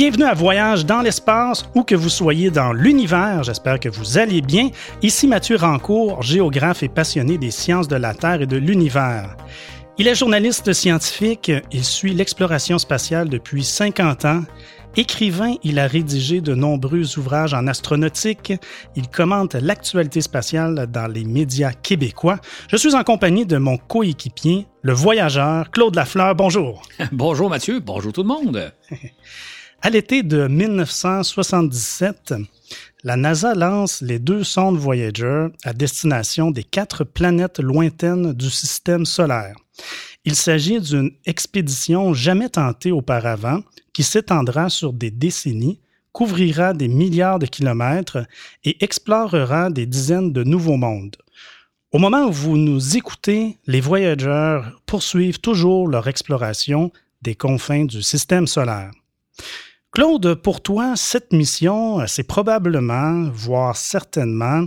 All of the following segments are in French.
Bienvenue à Voyage dans l'espace, où que vous soyez dans l'univers, j'espère que vous allez bien. Ici Mathieu Rancourt, géographe et passionné des sciences de la Terre et de l'univers. Il est journaliste scientifique, il suit l'exploration spatiale depuis 50 ans. Écrivain, il a rédigé de nombreux ouvrages en astronautique. Il commente l'actualité spatiale dans les médias québécois. Je suis en compagnie de mon coéquipier, le voyageur Claude Lafleur. Bonjour. bonjour Mathieu, bonjour tout le monde. à l'été de 1977, la NASA lance les deux sondes Voyager à destination des quatre planètes lointaines du système solaire. Il s'agit d'une expédition jamais tentée auparavant qui s'étendra sur des décennies, couvrira des milliards de kilomètres et explorera des dizaines de nouveaux mondes. Au moment où vous nous écoutez, les voyageurs poursuivent toujours leur exploration des confins du système solaire. Claude, pour toi, cette mission, c'est probablement, voire certainement,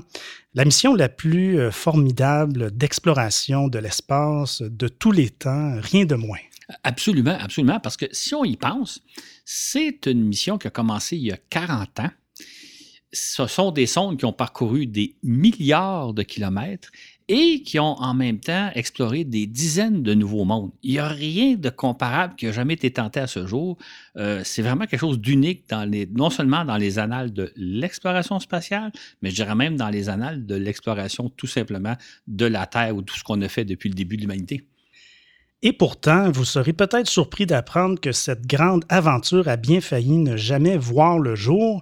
la mission la plus euh, formidable d'exploration de l'espace de tous les temps, rien de moins. Absolument, absolument, parce que si on y pense, c'est une mission qui a commencé il y a 40 ans. Ce sont des sondes qui ont parcouru des milliards de kilomètres et qui ont en même temps exploré des dizaines de nouveaux mondes. Il n'y a rien de comparable qui a jamais été tenté à ce jour. Euh, c'est vraiment quelque chose d'unique non seulement dans les annales de l'exploration spatiale, mais je dirais même dans les annales de l'exploration tout simplement de la Terre ou tout ce qu'on a fait depuis le début de l'humanité. Et pourtant, vous serez peut-être surpris d'apprendre que cette grande aventure a bien failli ne jamais voir le jour,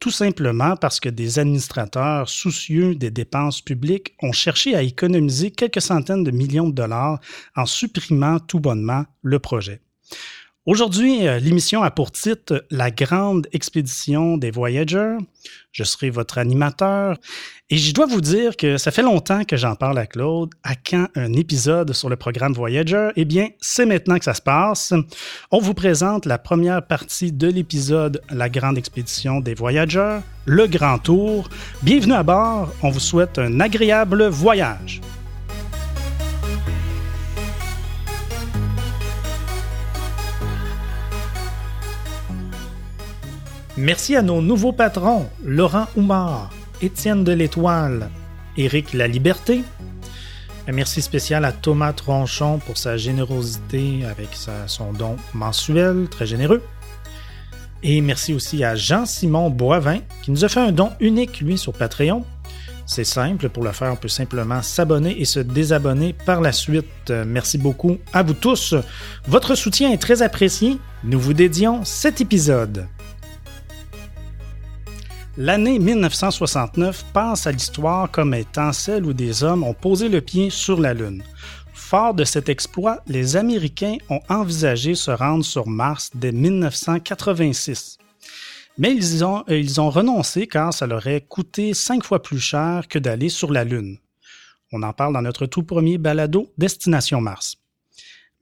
tout simplement parce que des administrateurs soucieux des dépenses publiques ont cherché à économiser quelques centaines de millions de dollars en supprimant tout bonnement le projet. Aujourd'hui, euh, l'émission a pour titre La grande expédition des Voyagers. Je serai votre animateur et je dois vous dire que ça fait longtemps que j'en parle à Claude. À quand un épisode sur le programme Voyager? Eh bien, c'est maintenant que ça se passe. On vous présente la première partie de l'épisode La grande expédition des Voyagers, le grand tour. Bienvenue à bord. On vous souhaite un agréable voyage. Merci à nos nouveaux patrons, Laurent Oumar, Étienne de l'Étoile, Éric La Liberté. Un merci spécial à Thomas Tronchon pour sa générosité avec son don mensuel, très généreux. Et merci aussi à Jean-Simon Boivin qui nous a fait un don unique, lui, sur Patreon. C'est simple, pour le faire, on peut simplement s'abonner et se désabonner par la suite. Merci beaucoup à vous tous. Votre soutien est très apprécié. Nous vous dédions cet épisode. L'année 1969 passe à l'histoire comme étant celle où des hommes ont posé le pied sur la Lune. Fort de cet exploit, les Américains ont envisagé se rendre sur Mars dès 1986. Mais ils ont, ils ont renoncé car ça leur aurait coûté cinq fois plus cher que d'aller sur la Lune. On en parle dans notre tout premier balado Destination Mars.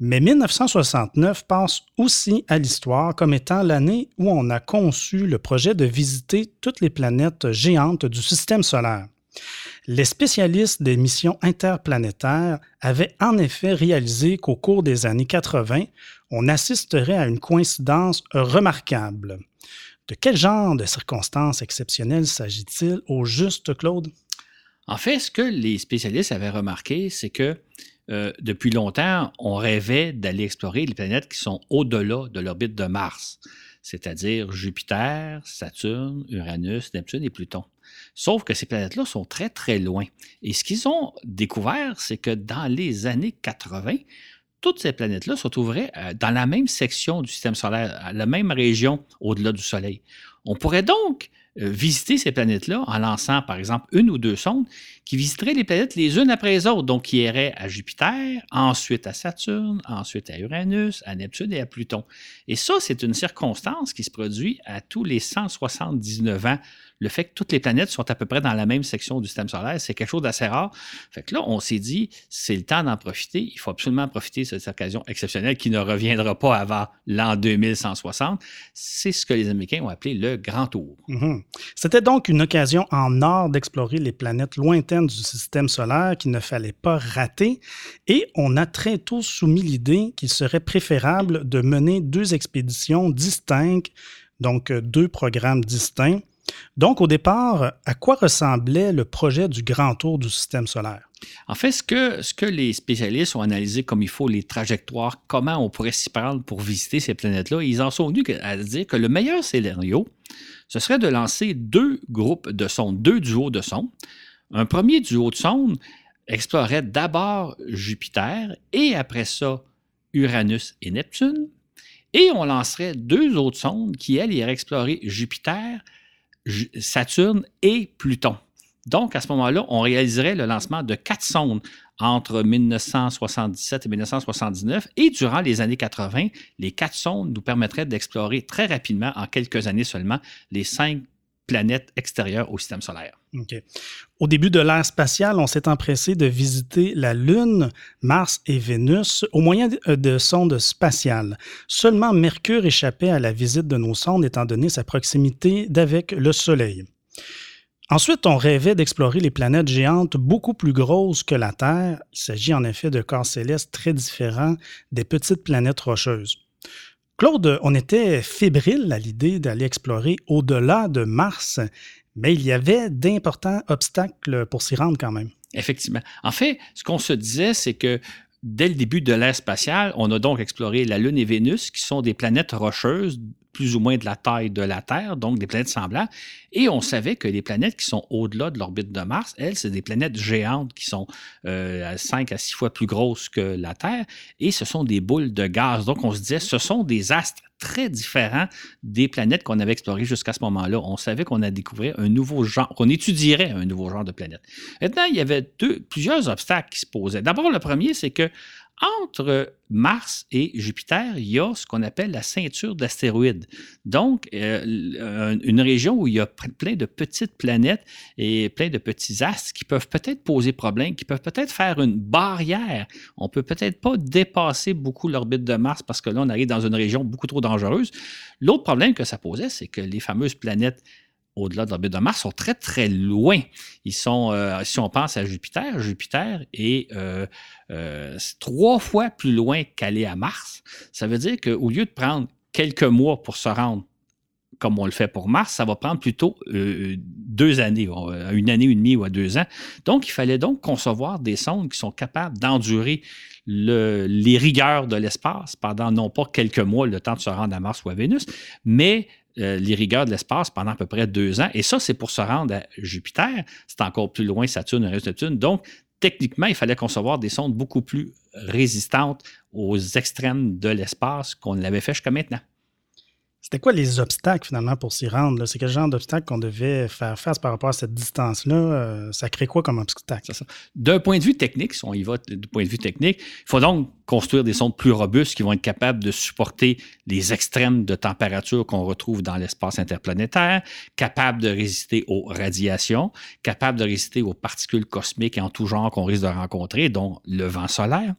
Mais 1969 passe aussi à l'histoire comme étant l'année où on a conçu le projet de visiter toutes les planètes géantes du système solaire. Les spécialistes des missions interplanétaires avaient en effet réalisé qu'au cours des années 80, on assisterait à une coïncidence remarquable. De quel genre de circonstances exceptionnelles s'agit-il au juste, Claude? En fait, ce que les spécialistes avaient remarqué, c'est que euh, depuis longtemps, on rêvait d'aller explorer les planètes qui sont au-delà de l'orbite de Mars, c'est-à-dire Jupiter, Saturne, Uranus, Neptune et Pluton. Sauf que ces planètes-là sont très, très loin. Et ce qu'ils ont découvert, c'est que dans les années 80, toutes ces planètes-là se trouveraient euh, dans la même section du système solaire, la même région au-delà du Soleil. On pourrait donc visiter ces planètes-là en lançant, par exemple, une ou deux sondes qui visiteraient les planètes les unes après les autres, donc qui iraient à Jupiter, ensuite à Saturne, ensuite à Uranus, à Neptune et à Pluton. Et ça, c'est une circonstance qui se produit à tous les 179 ans le fait que toutes les planètes sont à peu près dans la même section du système solaire, c'est quelque chose d'assez rare. Fait que là, on s'est dit, c'est le temps d'en profiter. Il faut absolument profiter de cette occasion exceptionnelle qui ne reviendra pas avant l'an 2160. C'est ce que les Américains ont appelé le Grand Tour. Mhm. C'était donc une occasion en or d'explorer les planètes lointaines du système solaire qu'il ne fallait pas rater. Et on a très tôt soumis l'idée qu'il serait préférable de mener deux expéditions distinctes donc deux programmes distincts. Donc, au départ, à quoi ressemblait le projet du grand tour du système solaire? En fait, ce que, les spécialistes ont analysé comme il faut les trajectoires, comment on pourrait s'y prendre pour visiter ces planètes-là, ils en sont venus à dire que le meilleur scénario, ce serait de lancer deux groupes de sondes, deux duos de sondes. Un premier duo de sondes explorerait d'abord Jupiter et après ça Uranus et Neptune. Et on lancerait deux autres sondes qui, elles, iraient explorer Jupiter, Saturne et Pluton. Donc, à ce moment-là, on réaliserait le lancement de quatre sondes entre 1977 et 1979 et durant les années 80, les quatre sondes nous permettraient d'explorer très rapidement, en quelques années seulement, les cinq planètes extérieures au système solaire. Au début de l'ère spatiale, on s'est empressé de visiter la Lune, Mars et Vénus au moyen de sondes spatiales. Seulement Mercure échappait à la visite de nos sondes étant donné sa proximité d'avec le Soleil. Ensuite, on rêvait d'explorer les planètes géantes beaucoup plus grosses que la Terre. Il s'agit en effet de corps célestes très différents des petites planètes rocheuses. Claude, on était fébrile à l'idée d'aller explorer au-delà de Mars, mais il y avait d'importants obstacles pour s'y rendre quand même. Effectivement. En fait, ce qu'on se disait, c'est que dès le début de l'ère spatiale, on a donc exploré la Lune et Vénus, qui sont des planètes rocheuses plus ou moins de la taille de la Terre, donc des planètes semblables. Et on savait que les planètes qui sont au-delà de l'orbite de Mars, elles, c'est des planètes géantes qui sont euh, 5 à 6 fois plus grosses que la Terre. Et ce sont des boules de gaz. Donc, on se disait, ce sont des astres très différents des planètes qu'on avait explorées jusqu'à ce moment-là. On savait qu'on a découvert un nouveau genre, qu'on étudierait un nouveau genre de planète. Maintenant, il y avait plusieurs obstacles qui se posaient. D'abord, le premier, c'est que entre Mars et Jupiter, il y a ce qu'on appelle la ceinture d'astéroïdes. Donc, euh, une région où il y a plein de petites planètes et plein de petits astres qui peuvent peut-être poser problème, qui peuvent peut-être faire une barrière. On peut peut-être pas dépasser beaucoup l'orbite de Mars parce que là, on arrive dans une région beaucoup trop dangereuse. L'autre problème que ça posait, c'est que les fameuses planètes au-delà de l'orbite de Mars sont très, très loin. Ils sont, euh, si on pense à Jupiter, Jupiter est euh, euh, trois fois plus loin qu'aller à Mars. Ça veut dire qu'au lieu de prendre quelques mois pour se rendre comme on le fait pour Mars, ça va prendre plutôt deux années, une année, une demie ou à deux ans. Donc, il fallait donc concevoir des sondes qui sont capables d'endurer les rigueurs de l'espace pendant non pas quelques mois, le temps de se rendre à Mars ou à Vénus, mais euh, les rigueurs de l'espace pendant à peu près deux ans. Et ça, c'est pour se rendre à Jupiter. C'est encore plus loin, Saturne et Neptune. Donc, techniquement, il fallait concevoir des sondes beaucoup plus résistantes aux extrêmes de l'espace qu'on l'avait fait jusqu'à maintenant. C'était quoi les obstacles finalement pour s'y rendre? C'est quel genre d'obstacles qu'on devait faire face par rapport à cette distance-là? Euh, ça crée quoi comme obstacle? D'un point de vue technique, si on y va du point de vue technique, il faut donc construire des sondes plus robustes qui vont être capables de supporter les extrêmes de température qu'on retrouve dans l'espace interplanétaire, capables de résister aux radiations, capables de résister aux particules cosmiques en tout genre qu'on risque de rencontrer, dont le vent solaire.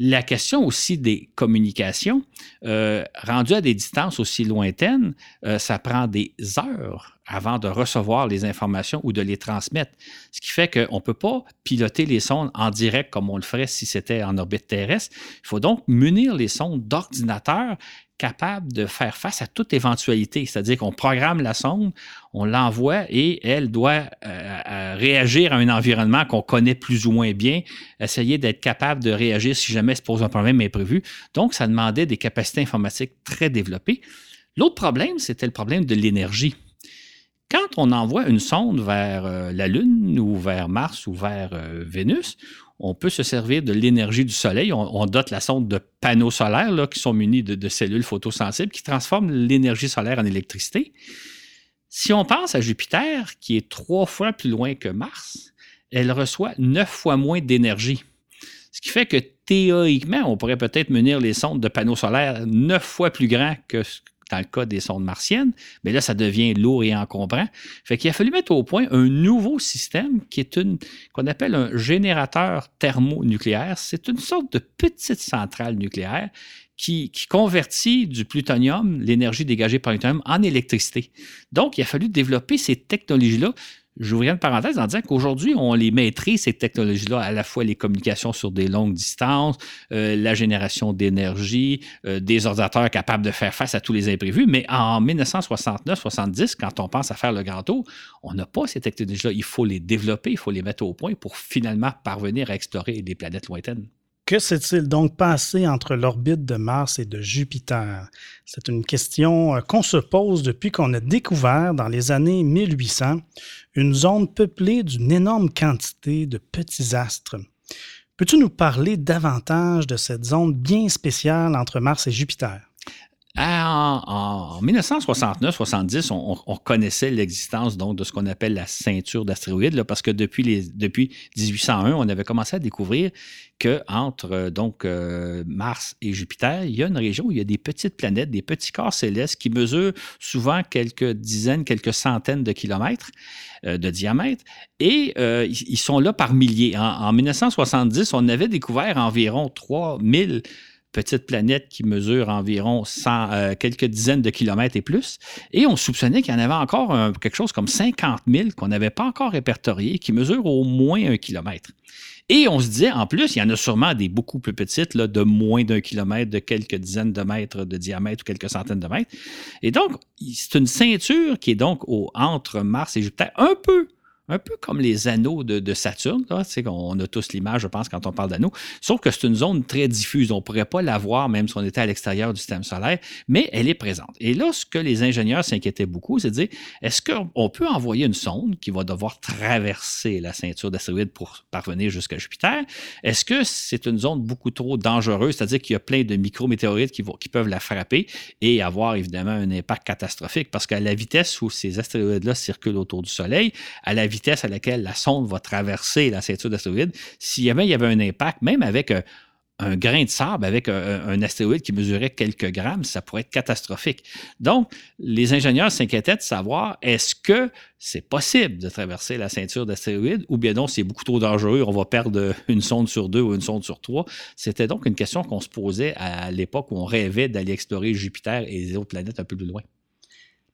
La question aussi des communications, euh, rendues à des distances aussi lointaines, euh, ça prend des heures avant de recevoir les informations ou de les transmettre. Ce qui fait qu'on ne peut pas piloter les sondes en direct comme on le ferait si c'était en orbite terrestre. Il faut donc munir les sondes d'ordinateurs capable de faire face à toute éventualité. C'est-à-dire qu'on programme la sonde, on l'envoie et elle doit euh, euh, réagir à un environnement qu'on connaît plus ou moins bien, essayer d'être capable de réagir si jamais se pose un problème imprévu. Donc, ça demandait des capacités informatiques très développées. L'autre problème, c'était le problème de l'énergie. Quand on envoie une sonde vers euh, la Lune ou vers Mars ou vers Vénus, on peut se servir de l'énergie du soleil. On, dote la sonde de panneaux solaires là, qui sont munis de, cellules photosensibles qui transforment l'énergie solaire en électricité. Si on pense à Jupiter, qui est trois fois plus loin que Mars, elle reçoit neuf fois moins d'énergie. Ce qui fait que théoriquement, on pourrait peut-être munir les sondes de panneaux solaires neuf fois plus grands que, dans le cas des sondes martiennes, mais là, ça devient lourd et encombrant. Fait qu'il a fallu mettre au point un nouveau système qui est une qu'on appelle un générateur thermonucléaire. C'est une sorte de petite centrale nucléaire qui, qui, convertit du plutonium, l'énergie dégagée par le plutonium, en électricité. Donc, il a fallu développer ces technologies-là J'ouvrirai une parenthèse en disant qu'aujourd'hui, on les maîtrise, ces technologies-là, à la fois les communications sur des longues distances, euh, la génération d'énergie, euh, des ordinateurs capables de faire face à tous les imprévus. Mais en 1969-70, quand on pense à faire le grand tour, on n'a pas ces technologies-là. Il faut les développer, il faut les mettre au point pour finalement parvenir à explorer des planètes lointaines. Que s'est-il donc passé entre l'orbite de Mars et de Jupiter? C'est une question euh, qu'on se pose depuis qu'on a découvert dans les années 1800 une zone peuplée d'une énorme quantité de petits astres. Peux-tu nous parler davantage de cette zone bien spéciale entre Mars et Jupiter? En, 1969-70, on, connaissait l'existence donc de ce qu'on appelle la ceinture d'astéroïdes, parce que depuis, les, depuis 1801, on avait commencé à découvrir que entre euh, donc euh, Mars et Jupiter, il y a une région où il y a des petites planètes, des petits corps célestes qui mesurent souvent quelques dizaines, quelques centaines de kilomètres euh, de diamètre, et ils sont là par milliers. En, en 1970, on avait découvert environ 3000 petite planète qui mesure environ euh, quelques dizaines de kilomètres et plus. Et on soupçonnait qu'il y en avait encore quelque chose comme 50 000 qu'on n'avait pas encore répertorié, qui mesurent au moins un kilomètre. Et on se disait, en plus, il y en a sûrement des beaucoup plus petites, de moins d'un kilomètre, de quelques dizaines de mètres de diamètre ou quelques centaines de mètres. Et donc, c'est une ceinture qui est donc au, entre Mars et Jupiter, un peu un peu comme les anneaux de, Saturne. On a tous l'image, je pense, quand on parle d'anneaux. Sauf que c'est une zone très diffuse. On ne pourrait pas la voir même si on était à l'extérieur du système solaire, mais elle est présente. Et là, ce que les ingénieurs s'inquiétaient beaucoup, c'est de dire est-ce qu'on peut envoyer une sonde qui va devoir traverser la ceinture d'astéroïdes pour parvenir jusqu'à Jupiter? Est-ce que c'est une zone beaucoup trop dangereuse, c'est-à-dire qu'il y a plein de micrométéorites qui, qui peuvent la frapper et avoir évidemment un impact catastrophique parce qu'à la vitesse où ces astéroïdes-là circulent autour du Soleil, à la vitesse vitesse à laquelle la sonde va traverser la ceinture d'astéroïdes, s'il y avait, y avait un impact, même avec euh, un, grain de sable, avec euh, un, astéroïde qui mesurait quelques grammes, ça pourrait être catastrophique. Donc, les ingénieurs s'inquiétaient de savoir est-ce que c'est possible de traverser la ceinture d'astéroïdes ou bien non, c'est beaucoup trop dangereux, on va perdre une sonde sur deux ou une sonde sur trois? C'était donc une question qu'on se posait à l'époque où on rêvait d'aller explorer Jupiter et les autres planètes un peu plus loin.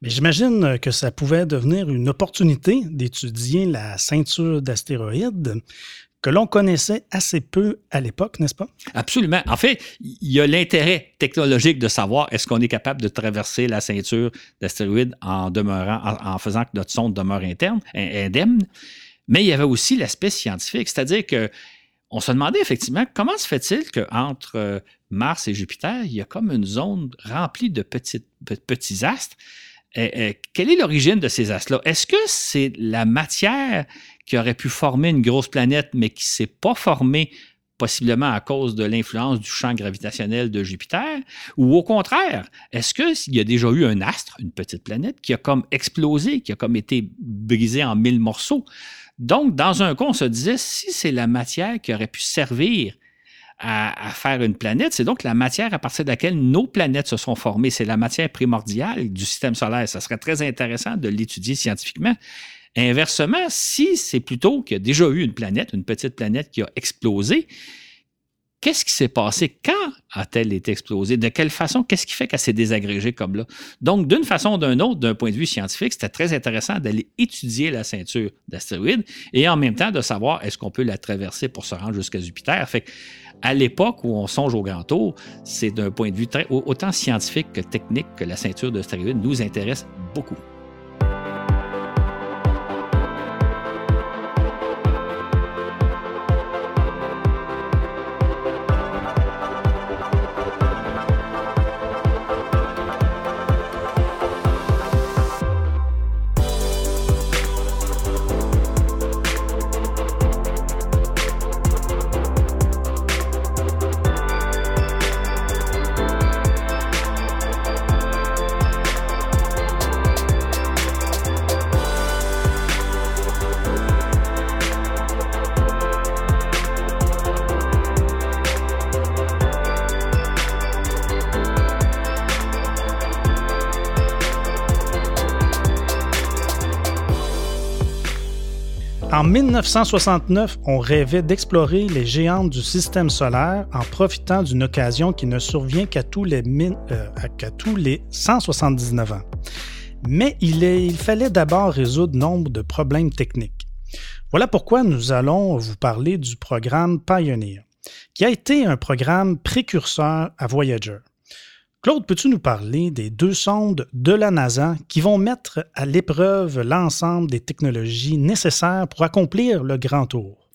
Mais j'imagine que ça pouvait devenir une opportunité d'étudier la ceinture d'astéroïdes que l'on connaissait assez peu à l'époque, n'est-ce pas? Absolument. En fait, il y a l'intérêt technologique de savoir est-ce qu'on est capable de traverser la ceinture d'astéroïdes en demeurant, en, faisant que notre sonde demeure interne, indemne. Mais il y avait aussi l'aspect scientifique, c'est-à-dire que on se demandait effectivement comment se fait-il qu'entre euh, Mars et Jupiter, il y a comme une zone remplie de petits astres euh, euh, quelle est l'origine de ces astres-là? Est-ce que c'est la matière qui aurait pu former une grosse planète, mais qui ne s'est pas formée possiblement à cause de l'influence du champ gravitationnel de Jupiter? Ou au contraire, est-ce qu'il y a déjà eu un astre, une petite planète, qui a comme explosé, qui a comme été brisé en mille morceaux? Donc, dans un cas, on se disait, si c'est la matière qui aurait pu servir à, faire une planète, c'est donc la matière à partir de laquelle nos planètes se sont formées. C'est la matière primordiale du système solaire. Ça serait très intéressant de l'étudier scientifiquement. Inversement, si c'est plutôt qu'il y a déjà eu une planète, une petite planète qui a explosé, qu'est-ce qui s'est passé? Quand a-t-elle été explosée? De quelle façon? Qu'est-ce qui fait qu'elle s'est désagrégée comme là? Donc, d'une façon ou d'une autre, d'un point de vue scientifique, c'était très intéressant d'aller étudier la ceinture d'astéroïdes et en même temps de savoir est-ce qu'on peut la traverser pour se rendre jusqu'à Jupiter? Fait à l'époque où on songe au grand tour, c'est d'un point de vue très, autant scientifique que technique que la ceinture de stéroïdes nous intéresse beaucoup. 1969, on rêvait d'explorer les géantes du système solaire en profitant d'une occasion qui ne survient qu'à tous, les, euh, tous les 179 ans. Mais il fallait d'abord résoudre nombre de problèmes techniques. Voilà pourquoi nous allons vous parler du programme Pioneer, qui a été un programme précurseur à Voyager. Claude, peux-tu nous parler des deux sondes de la NASA qui vont mettre à l'épreuve l'ensemble des technologies nécessaires pour accomplir le grand tour?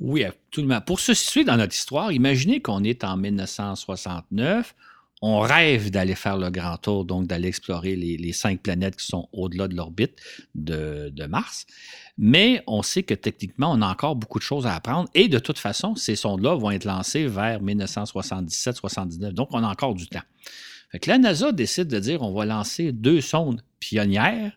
Oui, absolument. Pour se situer dans notre histoire, imaginez qu'on est en 1969, on rêve d'aller faire le grand tour, donc d'aller explorer les, cinq planètes qui sont au-delà de l'orbite de, Mars. Mais on sait que techniquement, on a encore beaucoup de choses à apprendre. Et de toute façon, ces sondes-là vont être lancées vers 1977-79. Donc, on a encore du temps. Que la NASA décide de dire on va lancer deux sondes pionnières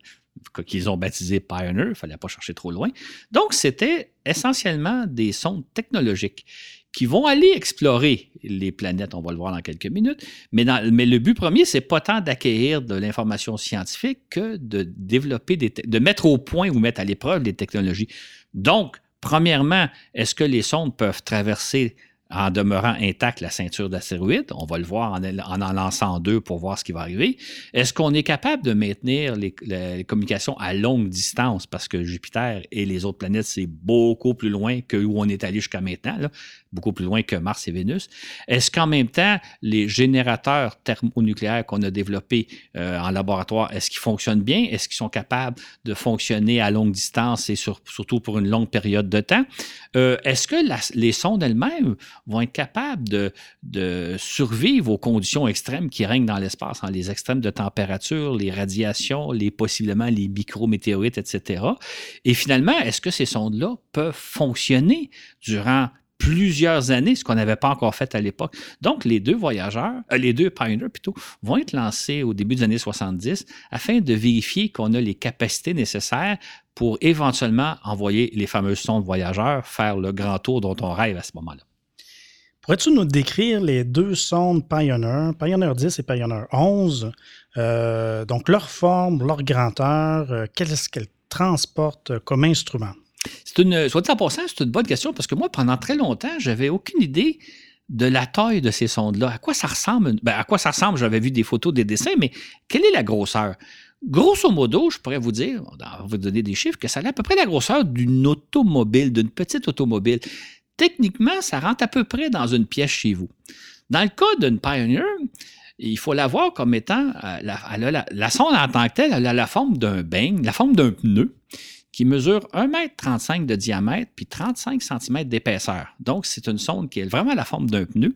qu'ils ont baptisées Pioneer, il ne fallait pas chercher trop loin. Donc, c'était essentiellement des sondes technologiques qui vont aller explorer les planètes, on va le voir dans quelques minutes. Mais, le but premier, c'est pas tant d'acquérir de l'information scientifique que de développer, des, de mettre au point ou mettre à l'épreuve les technologies. Donc, premièrement, est-ce que les sondes peuvent traverser en demeurant intact la ceinture d'astéroïdes. On va le voir en, en, lançant deux pour voir ce qui va arriver. Est-ce qu'on est capable de maintenir les, communications à longue distance? Parce que Jupiter et les autres planètes, c'est beaucoup plus loin que où on est allé jusqu'à maintenant, beaucoup plus loin que Mars et Vénus. Est-ce qu'en même temps, les générateurs thermonucléaires qu'on a développés euh, en laboratoire, est-ce qu'ils fonctionnent bien? Est-ce qu'ils sont capables de fonctionner à longue distance et surtout pour une longue période de temps? Euh, est-ce que les sondes elles-mêmes vont être capables de, survivre aux conditions extrêmes qui règnent dans l'espace, hein, les extrêmes de température, les radiations, les possiblement les micrométéorites, etc. Et finalement, est-ce que ces sondes-là peuvent fonctionner durant plusieurs années, ce qu'on n'avait pas encore fait à l'époque? Donc, les deux voyageurs, euh, les deux Pioneer plutôt, vont être lancés au début des années 70 afin de vérifier qu'on a les capacités nécessaires pour éventuellement envoyer les fameuses sondes voyageurs faire le grand tour dont on rêve à ce moment-là. Pourrais-tu nous décrire les deux sondes Pioneer, Pioneer 10 et Pioneer 11, euh, donc leur forme, leur grandeur, euh, qu'est-ce qu'elles transportent comme instrument? C'est une, soit dit en passant, c'est une bonne question parce que moi, pendant très longtemps, j'avais aucune idée de la taille de ces sondes-là. À quoi ça ressemble? Ben, à quoi ça ressemble? J'avais vu des photos, des dessins, mais quelle est la grosseur? Grosso modo, je pourrais vous dire, on va vous donner des chiffres, que ça a à peu près la grosseur d'une automobile, d'une petite automobile techniquement, ça rentre à peu près dans une pièce chez vous. Dans le cas d'une Pioneer, il faut la voir comme étant, euh, la, sonde en tant que telle, elle a la forme d'un beigne, la forme d'un pneu qui mesure 1,35 m de diamètre puis 35 cm d'épaisseur. Donc, c'est une sonde qui est vraiment la forme d'un pneu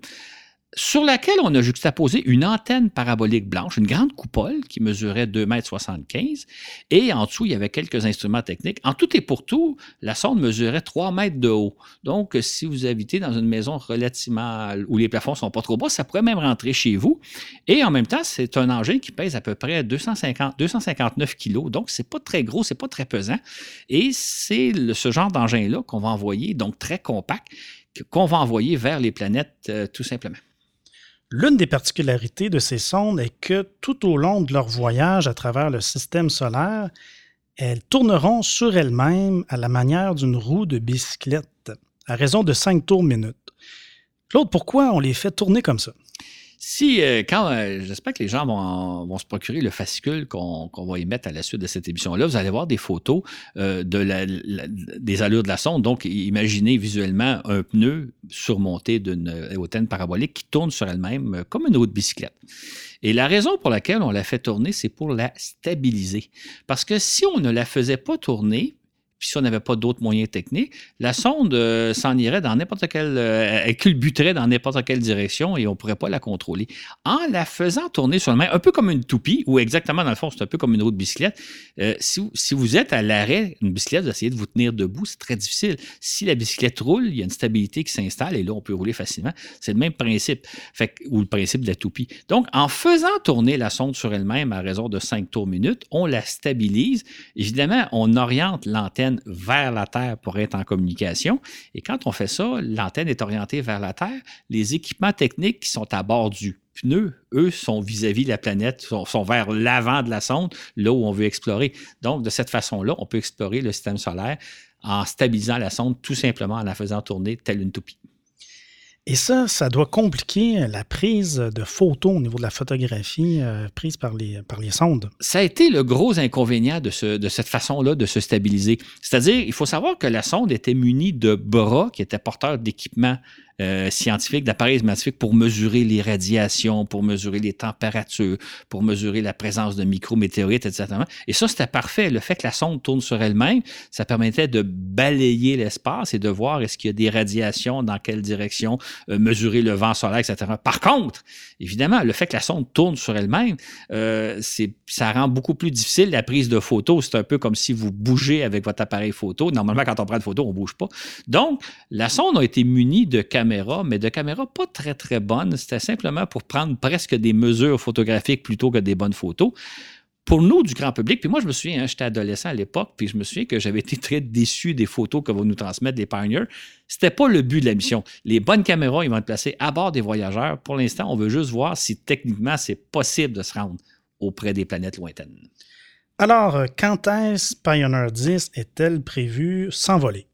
sur laquelle on a juxtaposé une antenne parabolique blanche, une grande coupole qui mesurait 2,75 m et en dessous, il y avait quelques instruments techniques. En tout et pour tout, la sonde mesurait 3 mètres de haut. Donc, si vous habitez dans une maison relativement où les plafonds sont pas trop bas, ça pourrait même rentrer chez vous. Et en même temps, c'est un engin qui pèse à peu près 250, 259 kg. Donc, c'est pas très gros, c'est pas très pesant. Et c'est ce genre d'engin-là qu'on va envoyer, donc très compact, qu'on va envoyer vers les planètes euh, tout simplement. L'une des particularités de ces sondes est que tout au long de leur voyage à travers le système solaire, elles tourneront sur elles-mêmes à la manière d'une roue de bicyclette, à raison de 5 tours minute. Claude, pourquoi on les fait tourner comme ça? Si, euh, quand, euh, j'espère que les gens vont, se procurer le fascicule qu'on va y mettre à la suite de cette émission-là, vous allez voir des photos euh, de la, des allures de la sonde. Donc, imaginez visuellement un pneu surmonté d'une hautaine parabolique qui tourne sur elle-même comme une roue de bicyclette. Et la raison pour laquelle on la fait tourner, c'est pour la stabiliser. Parce que si on ne la faisait pas tourner, puis si on n'avait pas d'autres moyens techniques, la sonde euh, s'en irait dans n'importe quelle. Euh, elle culbuterait dans n'importe quelle direction et on ne pourrait pas la contrôler. En la faisant tourner sur le main, un peu comme une toupie, ou exactement dans le fond, c'est un peu comme une roue de bicyclette. Euh, si, vous êtes à l'arrêt, une bicyclette, vous essayez de vous tenir debout, c'est très difficile. Si la bicyclette roule, il y a une stabilité qui s'installe et là, on peut rouler facilement. C'est le même principe, ou le principe de la toupie. Donc, en faisant tourner la sonde sur elle-même à raison de 5 tours minutes, on la stabilise. Évidemment, on oriente l'antenne vers la Terre pour être en communication. Et quand on fait ça, l'antenne est orientée vers la Terre. Les équipements techniques qui sont à bord du pneu, eux, sont vis-à-vis de la planète, sont, sont vers l'avant de la sonde, là où on veut explorer. Donc, de cette façon-là, on peut explorer le système solaire en stabilisant la sonde tout simplement en la faisant tourner telle une toupie. Et ça, ça doit compliquer la prise de photos au niveau de la photographie euh, prise par les, sondes. Ça a été le gros inconvénient de cette façon-là de se stabiliser. C'est-à-dire, il faut savoir que la sonde était munie de bras qui étaient porteurs d'équipements scientifiques, d'appareils scientifiques pour mesurer les radiations, pour mesurer les températures, pour mesurer la présence de micrométéorites, etc. Et ça, c'était parfait. Le fait que la sonde tourne sur elle-même, ça permettait de balayer l'espace et de voir est-ce qu'il y a des radiations, dans quelle direction, euh, mesurer le vent solaire, etc. Par contre, évidemment, le fait que la sonde tourne sur elle-même, euh, ça rend beaucoup plus difficile la prise de photos. C'est un peu comme si vous bougez avec votre appareil photo. Normalement, quand on prend une photo, on ne bouge pas. Donc, la sonde a été munie de caméras mais de caméras pas très, très bonnes. C'était simplement pour prendre presque des mesures photographiques plutôt que des bonnes photos. Pour nous, du grand public, puis moi, je me souviens, hein, j'étais adolescent à l'époque, puis je me souviens que j'avais été très déçu des photos que vont nous transmettre des Pioneers. C'était pas le but de la mission. Les bonnes caméras, ils vont être placées à bord des voyageurs. Pour l'instant, on veut juste voir si techniquement, c'est possible de se rendre auprès des planètes lointaines. Alors, euh, quand est-ce Pioneer 10 est-elle prévue s'envoler?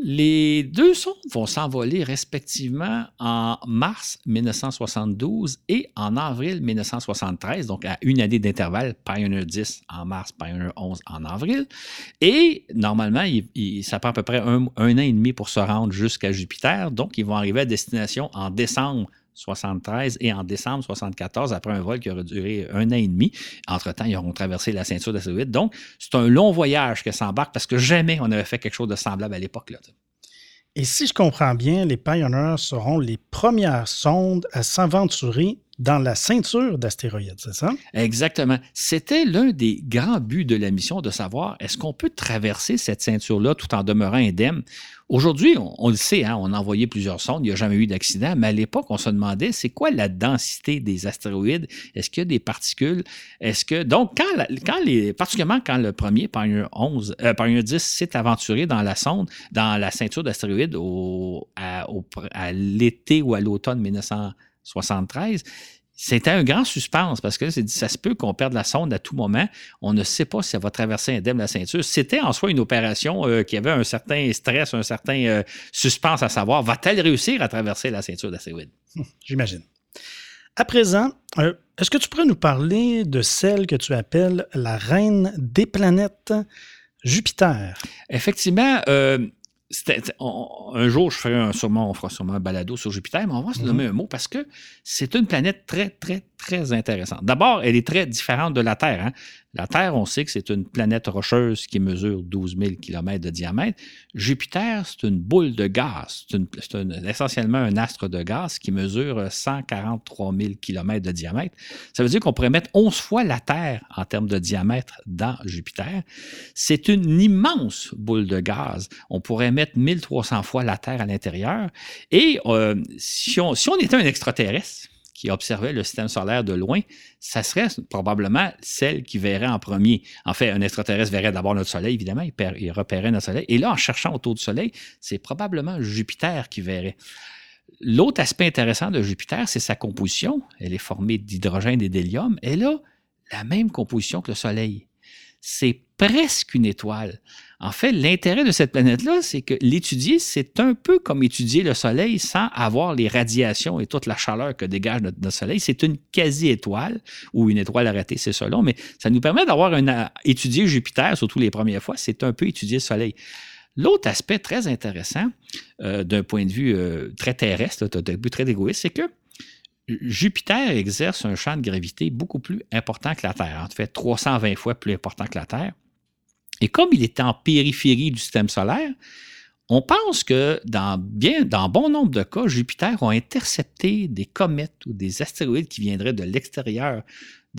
Les deux sondes vont s'envoler respectivement en mars 1972 et en avril 1973, donc à une année d'intervalle, Pioneer 10 en mars, Pioneer 11 en avril. Et normalement, ça prend à peu près un, an et demi pour se rendre jusqu'à Jupiter, donc ils vont arriver à destination en décembre 73 et en décembre 74, après un vol qui aura duré un an et demi. Entre-temps, ils auront traversé la ceinture d'astéroïdes. Donc, c'est un long voyage que s'embarque parce que jamais on avait fait quelque chose de semblable à l'époque. Et si je comprends bien, les Pioneers seront les premières sondes à s'aventurer dans la ceinture d'astéroïdes, c'est ça? Exactement. C'était l'un des grands buts de la mission de savoir est-ce qu'on peut traverser cette ceinture-là tout en demeurant indemne? Aujourd'hui, on, le sait, hein, on a envoyé plusieurs sondes, il n'y a jamais eu d'accident, mais à l'époque, on se demandait c'est quoi la densité des astéroïdes? Est-ce qu'il y a des particules? Est-ce que. Donc, quand, quand les, particulièrement quand le premier Pioneer 11, euh, Pioneer 10 s'est aventuré dans la sonde, dans la ceinture d'astéroïdes au, à, à l'été ou à l'automne 1973, c'était un grand suspense parce que ça se peut qu'on perde la sonde à tout moment. On ne sait pas si elle va traverser indemne la ceinture. C'était en soi une opération euh, qui avait un certain stress, un certain euh, suspense à savoir, va-t-elle réussir à traverser la ceinture d'astéroïdes? J'imagine. À présent, euh, est-ce que tu pourrais nous parler de celle que tu appelles la reine des planètes, Jupiter? Effectivement, un jour, je ferai un, sûrement, on fera sûrement un balado sur Jupiter, mais on va se nommer mhm. un mot parce que c'est une planète très, très, très intéressante. D'abord, elle est très différente de la Terre. Hein. La Terre, on sait que c'est une planète rocheuse qui mesure 12 000 km de diamètre. Jupiter, c'est une boule de gaz. C'est essentiellement un astre de gaz qui mesure 143 000 km de diamètre. Ça veut dire qu'on pourrait mettre 11 fois la Terre en termes de diamètre dans Jupiter. C'est une immense boule de gaz. On pourrait mettre 1300 fois la Terre à l'intérieur. Et euh, si, on, si on était un extraterrestre, qui observait le système solaire de loin, ça serait probablement celle qui verrait en premier. En fait, un extraterrestre verrait d'abord notre Soleil, évidemment, il, repérait notre Soleil. Et là, en cherchant autour du Soleil, c'est probablement Jupiter qui verrait. L'autre aspect intéressant de Jupiter, c'est sa composition. Elle est formée d'hydrogène et d'hélium. Elle a la même composition que le Soleil. C'est presque une étoile. En fait, l'intérêt de cette planète-là, c'est que l'étudier, c'est un peu comme étudier le Soleil sans avoir les radiations et toute la chaleur que dégage notre, Soleil. C'est une quasi-étoile ou une étoile arrêtée, c'est selon, mais ça nous permet d'avoir un étudier Jupiter, surtout les premières fois, c'est un peu étudier le Soleil. L'autre aspect très intéressant, euh, d'un point de vue euh, très terrestre, d'un but très égoïste, c'est que Jupiter exerce un champ de gravité beaucoup plus important que la Terre, en fait 320 fois plus important que la Terre. Et comme il est en périphérie du système solaire, on pense que dans, dans bon nombre de cas, Jupiter a intercepté des comètes ou des astéroïdes qui viendraient de l'extérieur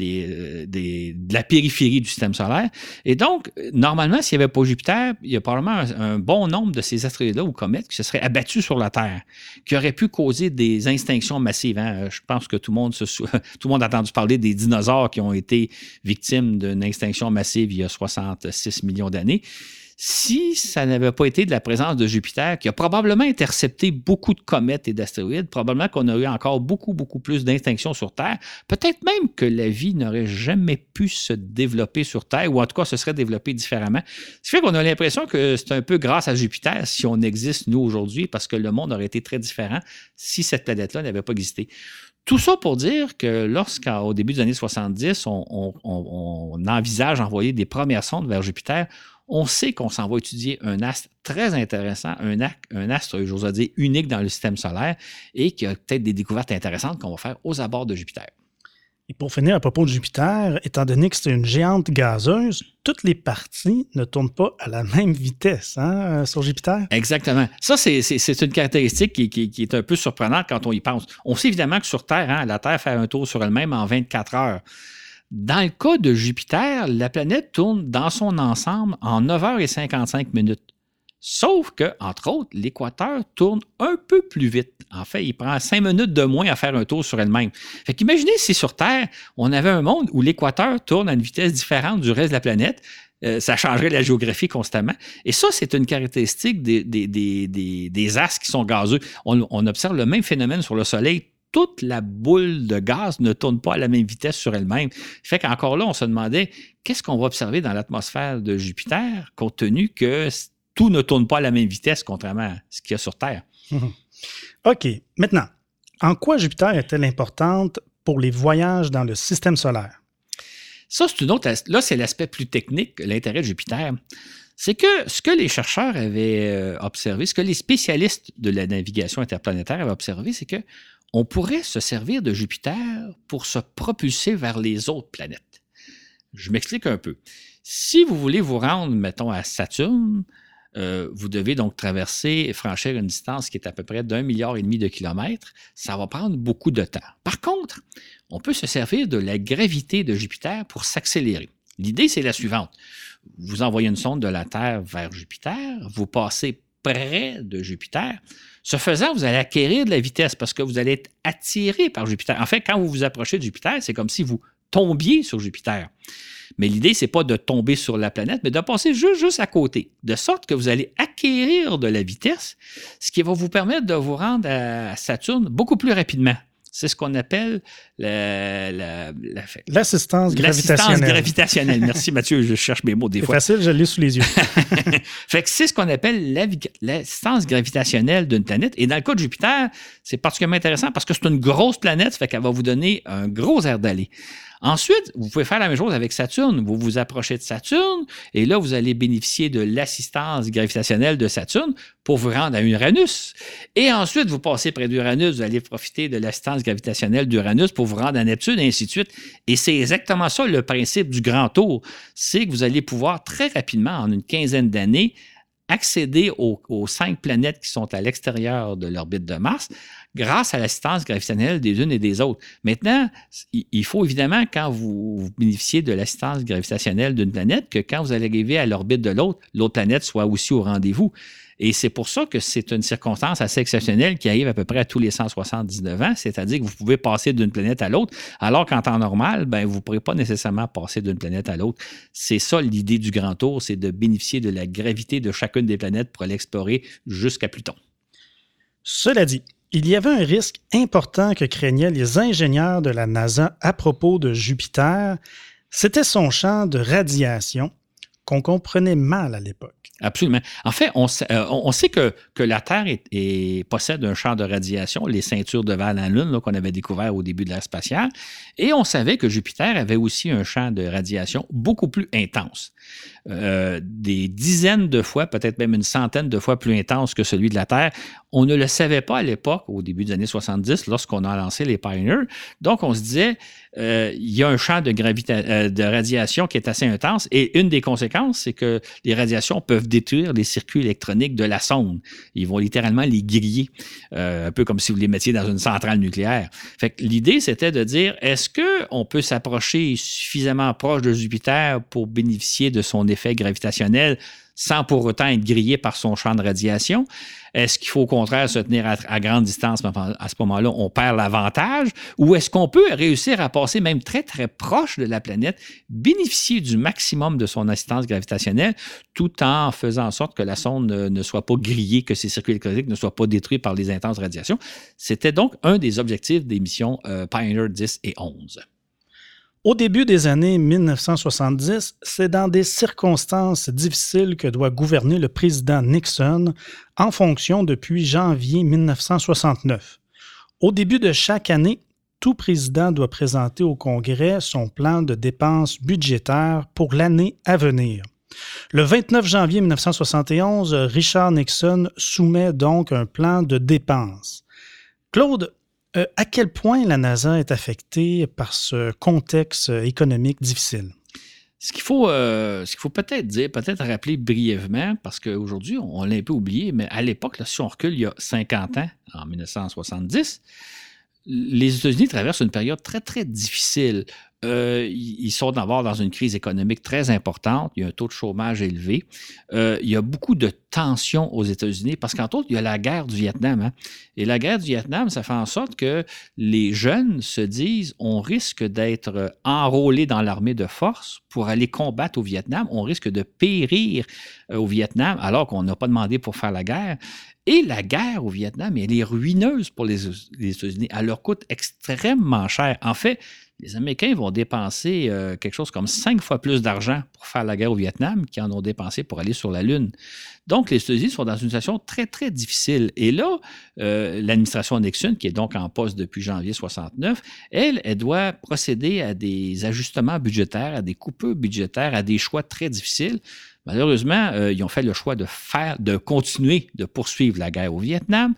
euh, de la périphérie du système solaire. Et donc, normalement, s'il n'y avait pas Jupiter, il y a probablement un, bon nombre de ces astéroïdes-là ou comètes qui se seraient abattus sur la Terre, qui auraient pu causer des extinctions massives. Hein. Je pense que tout le, monde tout le monde a entendu parler des dinosaures qui ont été victimes d'une extinction massive il y a 66 millions d'années si ça n'avait pas été de la présence de Jupiter, qui a probablement intercepté beaucoup de comètes et d'astéroïdes, probablement qu'on aurait encore beaucoup, beaucoup plus d'extinctions sur Terre. Peut-être même que la vie n'aurait jamais pu se développer sur Terre, ou en tout cas, se serait développée différemment. Ce qui fait qu'on a l'impression que c'est un peu grâce à Jupiter si on existe, nous, aujourd'hui, parce que le monde aurait été très différent si cette planète-là n'avait pas existé. Tout ça pour dire que lorsqu'au début des années 70, on, on, envisage d'envoyer des premières sondes vers Jupiter, on sait qu'on s'en va étudier un astre très intéressant, un, un astre, j'ose dire, unique dans le système solaire et qui a peut-être des découvertes intéressantes qu'on va faire aux abords de Jupiter. Et pour finir à propos de Jupiter, étant donné que c'est une géante gazeuse, toutes les parties ne tournent pas à la même vitesse hein, sur Jupiter? Exactement. Ça, c'est une caractéristique qui, est un peu surprenante quand on y pense. On sait évidemment que sur Terre, hein, la Terre fait un tour sur elle-même en 24 heures. Dans le cas de Jupiter, la planète tourne dans son ensemble en 9h55 minutes. Sauf que, entre autres, l'équateur tourne un peu plus vite. En fait, il prend cinq minutes de moins à faire un tour sur elle-même. Fait qu'imaginez si sur Terre, on avait un monde où l'équateur tourne à une vitesse différente du reste de la planète. Euh, ça changerait la géographie constamment. Et ça, c'est une caractéristique des, des, qui sont gazeux. On observe le même phénomène sur le Soleil toute la boule de gaz ne tourne pas à la même vitesse sur elle-même. Fait qu'encore là, on se demandait qu'est-ce qu'on va observer dans l'atmosphère de Jupiter, compte tenu que tout ne tourne pas à la même vitesse, contrairement à ce qu'il y a sur Terre? OK. Maintenant, en quoi Jupiter est-elle importante pour les voyages dans le système solaire? Ça, c'est une autre. Là, c'est l'aspect plus technique, l'intérêt de Jupiter. C'est que ce que les chercheurs avaient euh, observé, ce que les spécialistes de la navigation interplanétaire avaient observé, c'est que on pourrait se servir de Jupiter pour se propulser vers les autres planètes. Je m'explique un peu. Si vous voulez vous rendre, mettons, à Saturne, euh, vous devez donc traverser et franchir une distance qui est à peu près d'un milliard et demi de kilomètres. Ça va prendre beaucoup de temps. Par contre, on peut se servir de la gravité de Jupiter pour s'accélérer. L'idée, c'est la suivante. Vous envoyez une sonde de la Terre vers Jupiter, vous passez près de Jupiter. Ce faisant, vous allez acquérir de la vitesse parce que vous allez être attiré par Jupiter. En fait, quand vous vous approchez de Jupiter, c'est comme si vous tombiez sur Jupiter. Mais l'idée, c'est pas de tomber sur la planète, mais de passer juste, juste à côté, de sorte que vous allez acquérir de la vitesse, ce qui va vous permettre de vous rendre à Saturne beaucoup plus rapidement. C'est ce qu'on appelle l'assistance gravitationnelle. gravitationnelle. Merci Mathieu, je cherche mes mots des fois. C'est facile, je l'ai sous les yeux. fait que c'est ce qu'on appelle l'assistance gravitationnelle d'une planète. Et dans le cas de Jupiter, c'est particulièrement intéressant parce que c'est une grosse planète, fait qu'elle va vous donner un gros air d'aller. Ensuite, vous pouvez faire la même chose avec Saturne. Vous vous approchez de Saturne et là, vous allez bénéficier de l'assistance gravitationnelle de Saturne pour vous rendre à Uranus. Et ensuite, vous passez près d'Uranus, vous allez profiter de l'assistance gravitationnelle d'Uranus pour vous rendre à Neptune, et ainsi de suite. Et c'est exactement ça le principe du grand tour. C'est que vous allez pouvoir très rapidement, en une quinzaine d'années, accéder aux, cinq planètes qui sont à l'extérieur de l'orbite de Mars grâce à l'assistance gravitationnelle des unes et des autres. Maintenant, il faut évidemment, quand vous bénéficiez de l'assistance gravitationnelle d'une planète, que quand vous allez arriver à l'orbite de l'autre, l'autre planète soit aussi au rendez-vous. Et c'est pour ça que c'est une circonstance assez exceptionnelle qui arrive à peu près à tous les 179 ans, c'est-à-dire que vous pouvez passer d'une planète à l'autre, alors qu'en temps normal, ben, vous ne pourrez pas nécessairement passer d'une planète à l'autre. C'est ça l'idée du grand tour, c'est de bénéficier de la gravité de chacune des planètes pour l'explorer jusqu'à Pluton. Cela dit, il y avait un risque important que craignaient les ingénieurs de la NASA à propos de Jupiter. C'était son champ de radiation qu'on comprenait mal à l'époque. Absolument. En fait, on, euh, sait que, la Terre possède un champ de radiation, les ceintures de Van Allen qu'on avait découvert au début de l'ère spatiale, et on savait que Jupiter avait aussi un champ de radiation beaucoup plus intense. Euh, des dizaines de fois, peut-être même une centaine de fois plus intense que celui de la Terre. On ne le savait pas à l'époque, au début des années 70, lorsqu'on a lancé les Pioneers. Donc, on se disait, euh, il y a un champ de, euh, de radiation qui est assez intense et une des conséquences, c'est que les radiations peuvent détruire les circuits électroniques de la sonde. Ils vont littéralement les griller, un peu comme si vous les mettiez dans une centrale nucléaire. Fait que l'idée, c'était de dire, est-ce qu'on peut s'approcher suffisamment proche de Jupiter pour bénéficier de son effet gravitationnel sans pour autant être grillé par son champ de radiation? Est-ce qu'il faut au contraire se tenir à, grande distance, mais à ce moment-là, on perd l'avantage? Ou est-ce qu'on peut réussir à passer même très, très proche de la planète, bénéficier du maximum de son assistance gravitationnelle, tout en faisant en sorte que la sonde ne, soit pas grillée, que ses circuits électriques ne soient pas détruits par les intenses radiations? C'était donc un des objectifs des missions euh, Pioneer 10 et 11. Au début des années 1970, c'est dans des circonstances difficiles que doit gouverner le président Nixon en fonction depuis janvier 1969. Au début de chaque année, tout président doit présenter au Congrès son plan de dépenses budgétaires pour l'année à venir. Le 29 janvier 1971, Richard Nixon soumet donc un plan de dépenses. Claude, euh, à quel point la NASA est affectée par ce contexte économique difficile? Ce qu'il faut, euh, faut peut-être dire, peut-être rappeler brièvement, parce qu'aujourd'hui, on l'a un peu oublié, mais à l'époque, si on recule il y a 50 ans, en 1970, les États-Unis traversent une période très, très difficile. Euh, ils sont d'abord dans une crise économique très importante. Il y a un taux de chômage élevé. Euh, il y a beaucoup de tensions aux États-Unis parce qu'entre autres, il y a la guerre du Vietnam. Hein. Et la guerre du Vietnam, ça fait en sorte que les jeunes se disent on risque d'être enrôlés dans l'armée de force pour aller combattre au Vietnam. On risque de périr euh, au Vietnam alors qu'on n'a pas demandé pour faire la guerre. Et la guerre au Vietnam, elle est ruineuse pour les États-Unis. Elle leur coûte extrêmement cher. En fait, les Américains vont dépenser euh, quelque chose comme cinq fois plus d'argent pour faire la guerre au Vietnam qu'ils en ont dépensé pour aller sur la Lune. Donc, les États-Unis sont dans une situation très, très difficile. Et là, euh, l'administration Nixon, qui est donc en poste depuis janvier 69, elle, elle doit procéder à des ajustements budgétaires, à des coupures budgétaires, à des choix très difficiles. Malheureusement, euh, ils ont fait le choix de faire, de continuer de poursuivre la guerre au Vietnam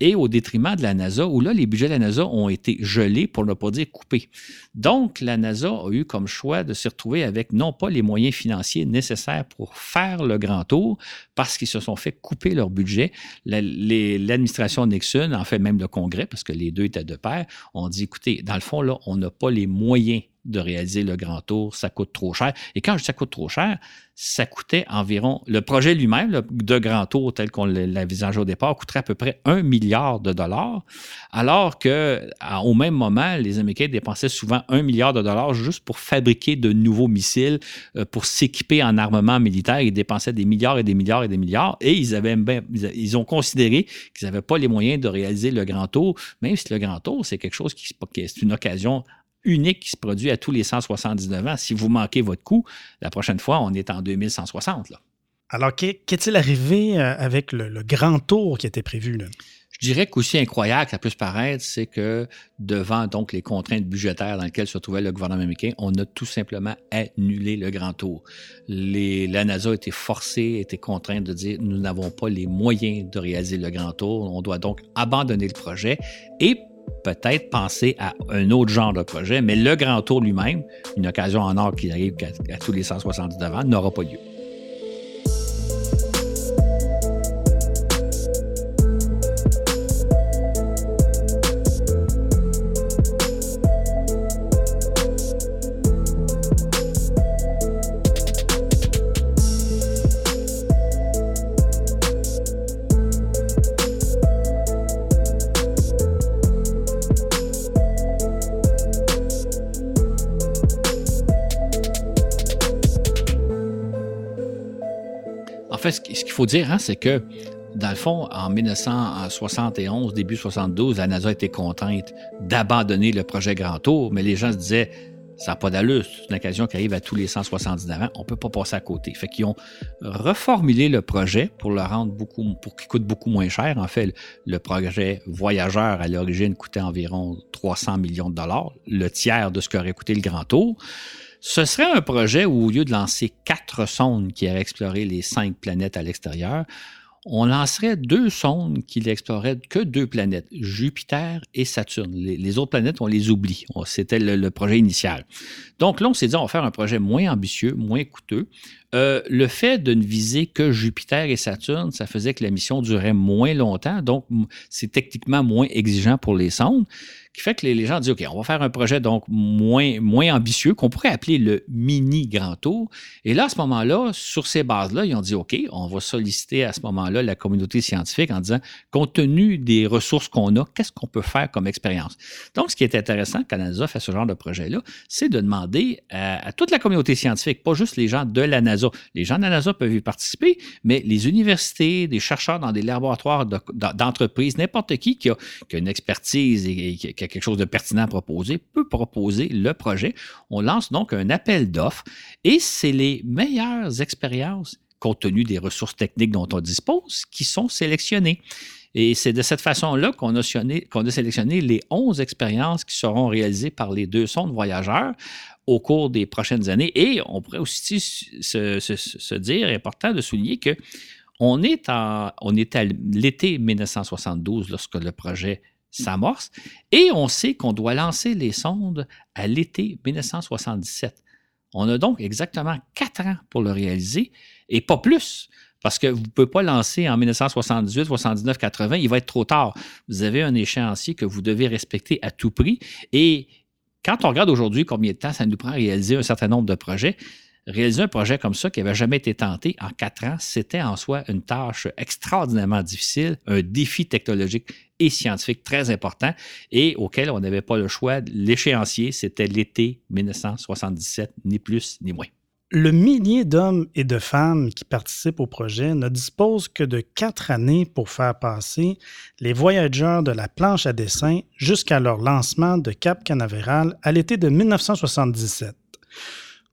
et au détriment de la NASA, où là, les budgets de la NASA ont été gelés, pour ne pas dire coupés. Donc, la NASA a eu comme choix de se retrouver avec non pas les moyens financiers nécessaires pour faire le grand tour, parce qu'ils se sont fait couper leur budget. L'administration Nixon, en fait même le Congrès, parce que les deux étaient de pair, ont dit, écoutez, dans le fond, là, on n'a pas les moyens de réaliser le grand tour, ça coûte trop cher. Et quand je dis ça coûte trop cher, ça coûtait environ, le projet lui-même de grand tour tel qu'on l'envisageait au départ, coûterait à peu près un milliard de dollars, alors que au même moment, les Américains dépensaient souvent un milliard de dollars juste pour fabriquer de nouveaux missiles, euh, pour s'équiper en armement militaire. Ils dépensaient des milliards et des milliards et des milliards, et ils avaient ils ont considéré qu'ils n'avaient pas les moyens de réaliser le grand tour, même si le grand tour, c'est quelque chose qui, qui est une occasion unique qui se produit à tous les 179 ans. Si vous manquez votre coup, la prochaine fois, on est en 2160. Là. Alors, qu'est-il arrivé euh, avec le, grand tour qui était prévu? Là? Je dirais qu'aussi incroyable que ça puisse paraître, c'est que devant donc les contraintes budgétaires dans lesquelles se trouvait le gouvernement américain, on a tout simplement annulé le grand tour. Les, la NASA a été forcée, a été contrainte de dire nous n'avons pas les moyens de réaliser le grand tour, on doit donc abandonner le projet et peut-être penser à un autre genre de projet, mais le grand tour lui-même, une occasion en or qui arrive à, tous les 179 ans, n'aura pas lieu. Qu'il faut dire, hein, c'est que dans le fond, en 1971, début 72, la NASA était contrainte d'abandonner le projet Grand Tour, mais les gens se disaient, ça n'a pas d'allure, c'est une occasion qui arrive à tous les 179 ans, on peut pas passer à côté. Fait qu'ils ont reformulé le projet pour le rendre beaucoup, pour qu'il coûte beaucoup moins cher. En fait, le projet Voyageur, à l'origine, coûtait environ 300 millions de dollars, le tiers de ce qu'aurait coûté le Grand Tour. Ce serait un projet où, au lieu de lancer quatre sondes qui allaient explorer les cinq planètes à l'extérieur, on lancerait deux sondes qui n'exploreraient que deux planètes, Jupiter et Saturne. Les, autres planètes, on les oublie. C'était le, projet initial. Donc là, on s'est dit, on va faire un projet moins ambitieux, moins coûteux, Euh, le fait de ne viser que Jupiter et Saturne, ça faisait que la mission durait moins longtemps, donc c'est techniquement moins exigeant pour les sondes qui fait que les, gens disent, OK, on va faire un projet donc moins, moins ambitieux, qu'on pourrait appeler le mini grand tour. Et là, à ce moment-là, sur ces bases-là, ils ont dit, OK, on va solliciter à ce moment-là la communauté scientifique en disant, compte tenu des ressources qu'on a, qu'est-ce qu'on peut faire comme expérience? Donc, ce qui est intéressant quand NASA fait ce genre de projet-là, c'est de demander à, toute la communauté scientifique, pas juste les gens de la NASA. Les gens de la NASA peuvent y participer, mais les universités, des chercheurs dans des laboratoires d'entreprises, n'importe qui qui a, une expertise et, qui a quelque chose de pertinent à proposer, peut proposer le projet. On lance donc un appel d'offres et c'est les meilleures expériences compte tenu des ressources techniques dont on dispose qui sont sélectionnées. Et c'est de cette façon-là qu'on a, a, sélectionné les 11 expériences qui seront réalisées par les deux sondes voyageurs au cours des prochaines années. Et on pourrait aussi se, se dire, important de souligner que on est, on est à l'été 1972 lorsque le projet s'amorce. Et on sait qu'on doit lancer les sondes à l'été 1977. On a donc exactement quatre ans pour le réaliser et pas plus. Parce que vous ne pouvez pas lancer en 1978, 79, 80, il va être trop tard. Vous avez un échéancier que vous devez respecter à tout prix. Et quand on regarde aujourd'hui combien de temps ça nous prend à réaliser un certain nombre de projets, réaliser un projet comme ça qui n'avait jamais été tenté en quatre ans, c'était en soi une tâche extraordinairement difficile, un défi technologique scientifique très important et auquel on n'avait pas le choix. L'échéancier, c'était l'été 1977, ni plus ni moins. Le millier d'hommes et de femmes qui participent au projet ne dispose que de quatre années pour faire passer les voyageurs de la planche à dessin jusqu'à leur lancement de Cap Canaveral à l'été de 1977.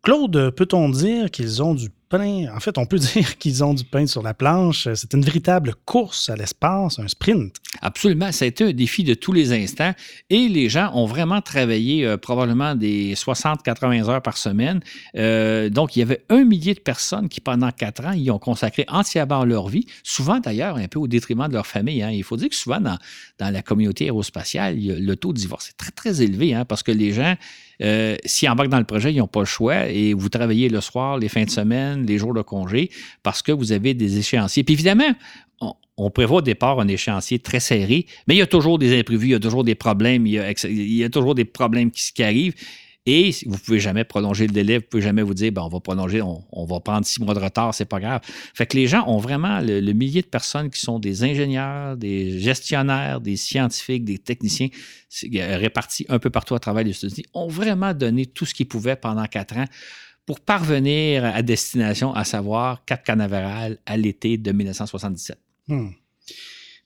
Claude, peut-on dire qu'ils ont du En fait, on peut dire qu'ils ont du pain sur la planche. C'est une véritable course à l'espace, un sprint. Absolument. Ça a été un défi de tous les instants et les gens ont vraiment travaillé euh, probablement des 60-80 heures par semaine. Euh, donc, il y avait un millier de personnes qui, pendant quatre ans, y ont consacré entièrement leur vie, souvent d'ailleurs un peu au détriment de leur famille. Hein. Il faut dire que souvent, dans, dans la communauté aérospatiale, le taux de divorce est très, très élevé hein, parce que les gens euh, S'ils embarquent dans le projet, ils n'ont pas le choix et vous travaillez le soir, les fins de semaine, les jours de congé parce que vous avez des échéanciers. Puis évidemment, on, prévoit au départ un échéancier très serré, mais il y a toujours des imprévus, il y a toujours des problèmes, il y a, toujours des problèmes qui arrivent. Et vous ne pouvez jamais prolonger le délai, vous ne pouvez jamais vous dire, ben, on va prolonger, on, va prendre six mois de retard, c'est pas grave. Fait que les gens ont vraiment le, millier de personnes qui sont des ingénieurs, des gestionnaires, des scientifiques, des techniciens répartis un peu partout à travers les États-Unis, ont vraiment donné tout ce qu'ils pouvaient pendant quatre ans pour parvenir à destination, à savoir Cap Canaveral à l'été de 1977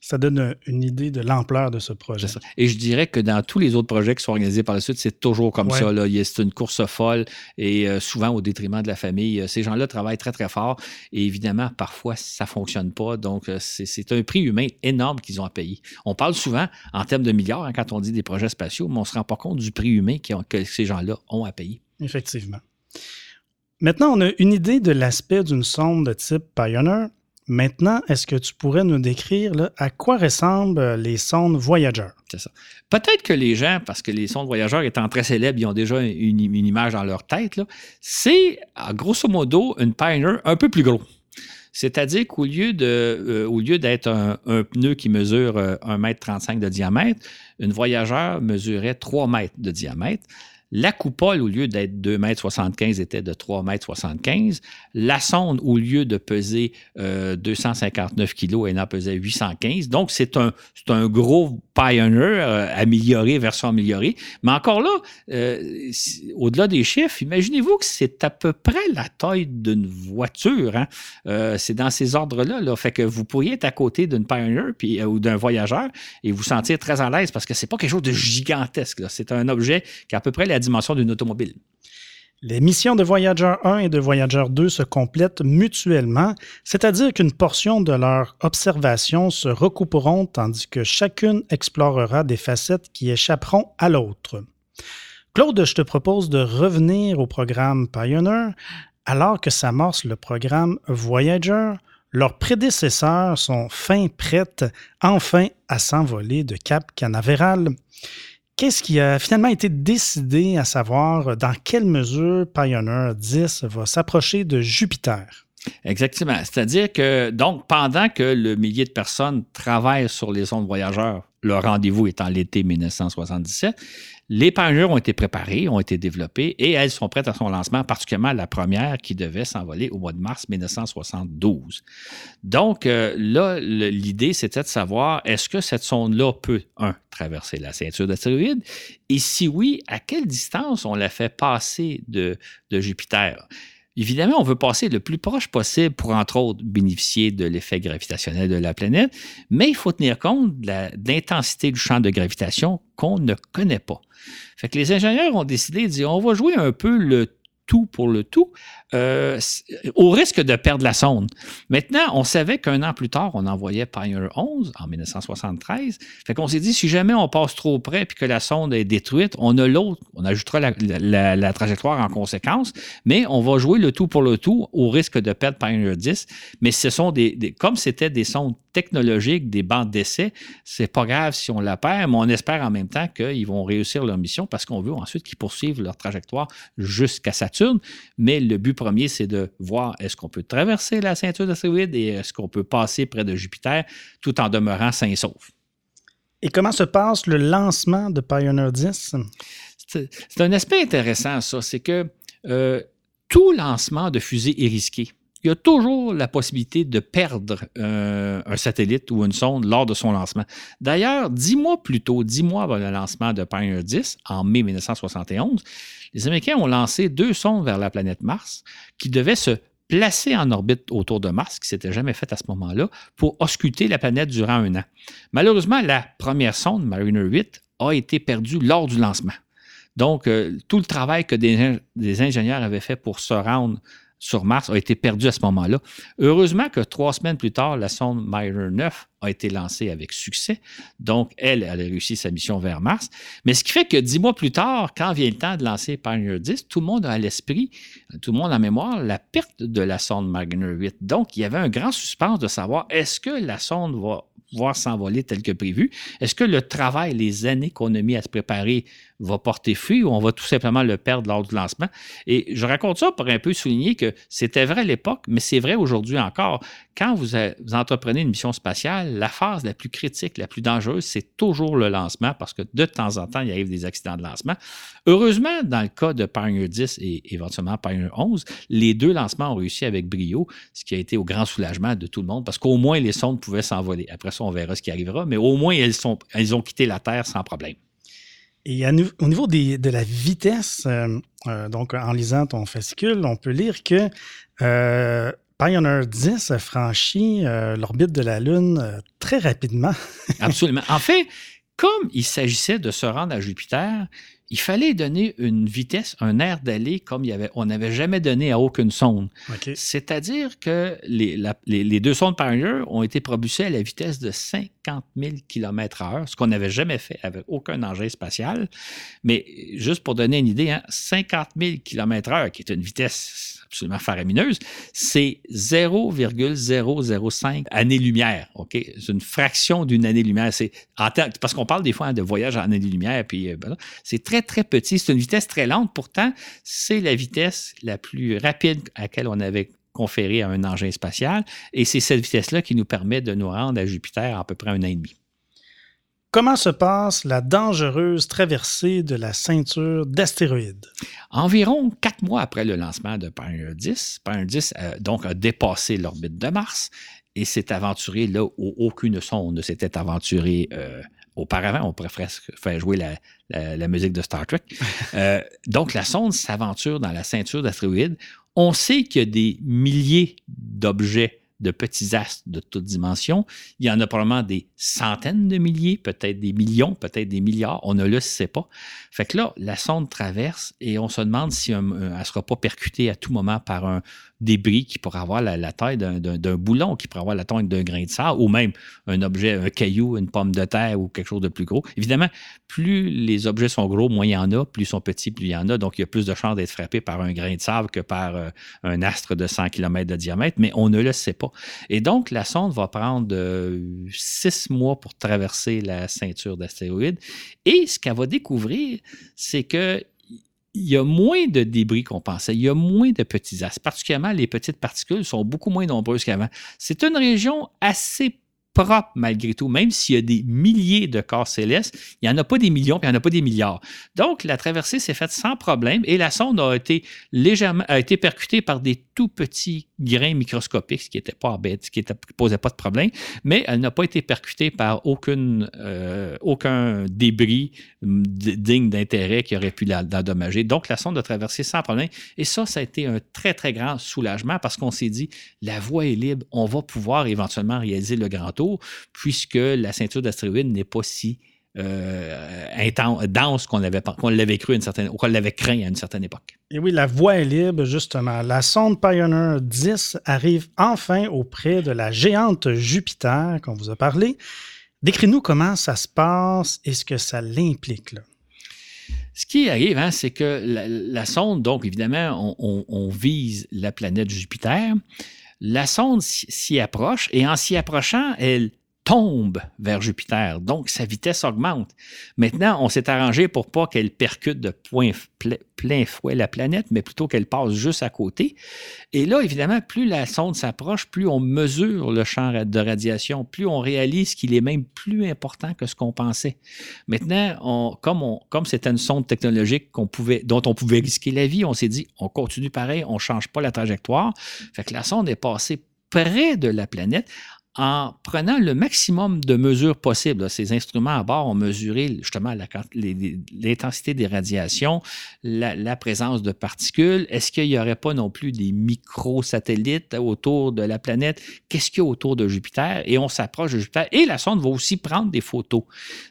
ça donne une idée de l'ampleur de ce projet. Et je dirais que dans tous les autres projets qui sont organisés par la suite, c'est toujours comme ça. C'est une course folle et euh, souvent au détriment de la famille. Ces gens-là travaillent très, très fort et évidemment, parfois, ça ne fonctionne pas. Donc, euh, c'est un prix humain énorme qu'ils ont à payer. On parle souvent en termes de milliards hein, quand on dit des projets spatiaux, mais on ne se rend pas compte du prix humain que ces gens-là ont à payer. Effectivement. Maintenant, on a une idée de l'aspect d'une sonde de type Pioneer. Maintenant, est-ce que tu pourrais nous décrire à quoi ressemblent euh, les sondes Voyager? C'est ça. Peut-être que les gens, parce que les sondes Voyager étant très célèbres, ils ont déjà une, image dans leur tête. C'est, grosso modo, une Pioneer un peu plus gros. C'est-à-dire qu'au lieu, de, euh, lieu d'être un, pneu qui mesure 1,35 euh, m de diamètre, une Voyager mesurait 3 mètres de diamètre. La coupole, au lieu d'être 2,75 m, était de 3,75 m. La sonde, au lieu de peser 259 kg, elle en pesait 815. Donc, c'est un, gros Pioneer euh, amélioré, version améliorée. Mais encore là, euh, au-delà des chiffres, imaginez-vous que c'est à peu près la taille d'une voiture. Hein. Euh, c'est dans ces ordres-là. Là. Fait que vous pourriez être à côté d'une Pioneer ou d'un voyageur et vous sentir très à l'aise parce que c'est pas quelque chose de gigantesque. C'est un objet qui a à peu près la d'une automobile. Les missions de Voyager 1 et de Voyager 2 se complètent mutuellement, c'est-à-dire qu'une portion de leur observation se recouperont tandis que chacune explorera des facettes qui échapperont à l'autre. Claude, je te propose de revenir au programme Pioneer. Alors que s'amorce le programme Voyager, leurs prédécesseurs sont fin prêtes enfin à s'envoler de Cap Canaveral. Qu'est-ce qui a finalement été décidé, à savoir dans quelle mesure Pioneer 10 va s'approcher de Jupiter? Exactement. C'est-à-dire que, donc, pendant que le millier de personnes travaillent sur les sondes voyageurs, le rendez-vous étant l'été 1977, les Pioneers ont été préparés, ont été développés et elles sont prêtes à son lancement, particulièrement la première qui devait s'envoler au mois de mars 1972. Donc euh, là, l'idée, c'était de savoir est-ce que cette sonde-là peut, un, traverser la ceinture d'astéroïdes et si oui, à quelle distance on la fait passer de Jupiter? Évidemment, on veut passer le plus proche possible pour, entre autres, bénéficier de l'effet gravitationnel de la planète, mais il faut tenir compte de l'intensité du champ de gravitation qu'on ne connaît pas. Fait que les ingénieurs ont décidé de dire on va jouer un peu le tout pour le tout, euh, au risque de perdre la sonde. Maintenant, on savait qu'un an plus tard, on envoyait Pioneer 11 en 1973. Fait qu'on s'est dit, si jamais on passe trop près et que la sonde est détruite, on a l'autre, on ajustera la, trajectoire en conséquence, mais on va jouer le tout pour le tout au risque de perdre Pioneer 10. Mais ce sont des, comme c'était des sondes technologiques, des bandes d'essai, c'est pas grave si on la perd, mais on espère en même temps qu'ils vont réussir leur mission parce qu'on veut ensuite qu'ils poursuivent leur trajectoire jusqu'à Saturne. Mais le but premier, c'est de voir est-ce qu'on peut traverser la ceinture d'astéroïdes et est-ce qu'on peut passer près de Jupiter tout en demeurant sain et sauf? Et comment se passe le lancement de Pioneer 10? C'est un aspect intéressant, ça. C'est que euh, tout lancement de fusée est risqué il y a toujours la possibilité de perdre euh, un satellite ou une sonde lors de son lancement. D'ailleurs, dix mois plus tôt, dix mois avant le lancement de Pioneer 10, en mai 1971, les Américains ont lancé deux sondes vers la planète Mars qui devaient se placer en orbite autour de Mars, qui s'était jamais fait à ce moment-là, pour ausculter la planète durant un an. Malheureusement, la première sonde, Mariner 8, a été perdue lors du lancement. Donc, euh, tout le travail que des, ingénieurs avaient fait pour se rendre sur Mars a été perdu à ce moment-là. Heureusement que trois semaines plus tard, la sonde Mariner 9 a été lancée avec succès. Donc, elle, elle a réussi sa mission vers Mars. Mais ce qui fait que dix mois plus tard, quand vient le temps de lancer Pioneer 10, tout le monde a à l'esprit, tout le monde a en mémoire la perte de la sonde Mariner 8. Donc, il y avait un grand suspense de savoir est-ce que la sonde va pouvoir s'envoler tel que prévu? Est-ce que le travail, les années qu'on a mis à se préparer va porter fruit ou on va tout simplement le perdre lors du lancement? Et je raconte ça pour un peu souligner que c'était vrai à l'époque, mais c'est vrai aujourd'hui encore. Quand vous, entreprenez une mission spatiale, la phase la plus critique, la plus dangereuse, c'est toujours le lancement parce que de temps en temps, il arrive des accidents de lancement. Heureusement, dans le cas de Pioneer 10 et éventuellement Pioneer 11, les deux lancements ont réussi avec brio, ce qui a été au grand soulagement de tout le monde parce qu'au moins les sondes pouvaient s'envoler. Après ça, on verra ce qui arrivera, mais au moins elles, elles ont quitté la Terre sans problème. Et au niveau de la vitesse, euh, euh, donc en lisant ton fascicule, on peut lire que euh, Pioneer 10 a franchi l'orbite de la Lune très rapidement. Absolument. En fait, comme il s'agissait de se rendre à Jupiter, il fallait donner une vitesse, un air d'aller comme il y avait, on n'avait jamais donné à aucune sonde. C'est-à-dire que les, deux sondes Pioneer ont été propulsées à la vitesse de 50 000 km/h, ce qu'on n'avait jamais fait avec aucun engin spatial. Mais juste pour donner une idée, 50 000 km/h, qui est une vitesse absolument faramineuse, c'est 0,005 années-lumière. OK? C'est une fraction d'une année-lumière. C'est, parce qu'on parle des fois hein, de voyage en années-lumière, puis euh, ben c'est très, très petit. C'est une vitesse très lente. Pourtant, c'est la vitesse la plus rapide à laquelle on avait conféré à un engin spatial. Et c'est cette vitesse-là qui nous permet de nous rendre à Jupiter à peu près un an et demi. Comment se passe la dangereuse traversée de la ceinture d'astéroïdes? Environ quatre mois après le lancement de Pioneer 10, Pioneer 10 euh, donc, a dépassé l'orbite de Mars et s'est aventuré là où aucune sonde ne s'était aventurée euh, auparavant. On pourrait faire jouer la, musique de Star Trek. Euh, donc, la sonde s'aventure dans la ceinture d'astéroïdes. On sait qu'il y a des milliers d'objets de petits astres de toutes dimensions. Il y en a probablement des centaines de milliers, peut-être des millions, peut-être des milliards. On ne le sait pas. Fait que là, la sonde traverse et on se demande si elle ne sera pas percutée à tout moment par un, débris qui pourrait avoir la, taille d'un boulon, qui pourrait avoir la taille d'un grain de sable, ou même un objet, un caillou, une pomme de terre ou quelque chose de plus gros. Évidemment, plus les objets sont gros, moins il y en a, plus ils sont petits, plus il y en a. Donc, il y a plus de chances d'être frappé par un grain de sable que par euh, un astre de 100 km de diamètre, mais on ne le sait pas. Et donc, la sonde va prendre euh, six mois pour traverser la ceinture d'astéroïdes. Et ce qu'elle va découvrir, c'est que il y a moins de débris qu'on pensait. Il y a moins de petits astres. Particulièrement, les petites particules sont beaucoup moins nombreuses qu'avant. C'est une région assez propre malgré tout, même s'il y a des milliers de corps célestes, il n'y en a pas des millions, puis il n'y en a pas des milliards. Donc, la traversée s'est faite sans problème et la sonde a été légèrement, a été percutée par des tout petits grains microscopiques, ce qui n'était pas bête, ce qui ne posait pas de problème, mais elle n'a pas été percutée par aucune, euh, aucun débris digne d'intérêt qui aurait pu l'endommager. Donc, la sonde a traversé sans problème. Et ça, ça a été un très, très grand soulagement parce qu'on s'est dit, la voie est libre, on va pouvoir éventuellement réaliser le grand tour puisque la ceinture d'astéroïdes n'est pas si euh, dense qu'on l'avait cru à une certaine, ou qu'on l'avait craint à une certaine époque. Et oui, la voie est libre, justement. La sonde Pioneer 10 arrive enfin auprès de la géante Jupiter, qu'on vous a parlé. Décris-nous comment ça se passe et ce que ça l'implique. Ce qui arrive, hein, c'est que la, sonde, donc évidemment, on, vise la planète Jupiter. La sonde s'y approche et en s'y approchant, elle tombe vers Jupiter. Donc, sa vitesse augmente. Maintenant, on s'est arrangé pour pas qu'elle percute de plein fouet la planète, mais plutôt qu'elle passe juste à côté. Et là, évidemment, plus la sonde s'approche, plus on mesure le champ de radiation, plus on réalise qu'il est même plus important que ce qu'on pensait. Maintenant, comme, c'était une sonde technologique dont on pouvait risquer la vie, on s'est dit, on continue pareil, on change pas la trajectoire. Fait que la sonde est passée près de la planète en prenant le maximum de mesures possibles. Ces instruments à bord ont mesuré justement l'intensité des radiations, la, présence de particules. Est-ce qu'il n'y aurait pas non plus des microsatellites autour de la planète? Qu'est-ce qu'il y a autour de Jupiter? Et on s'approche de Jupiter. Et la sonde va aussi prendre des photos.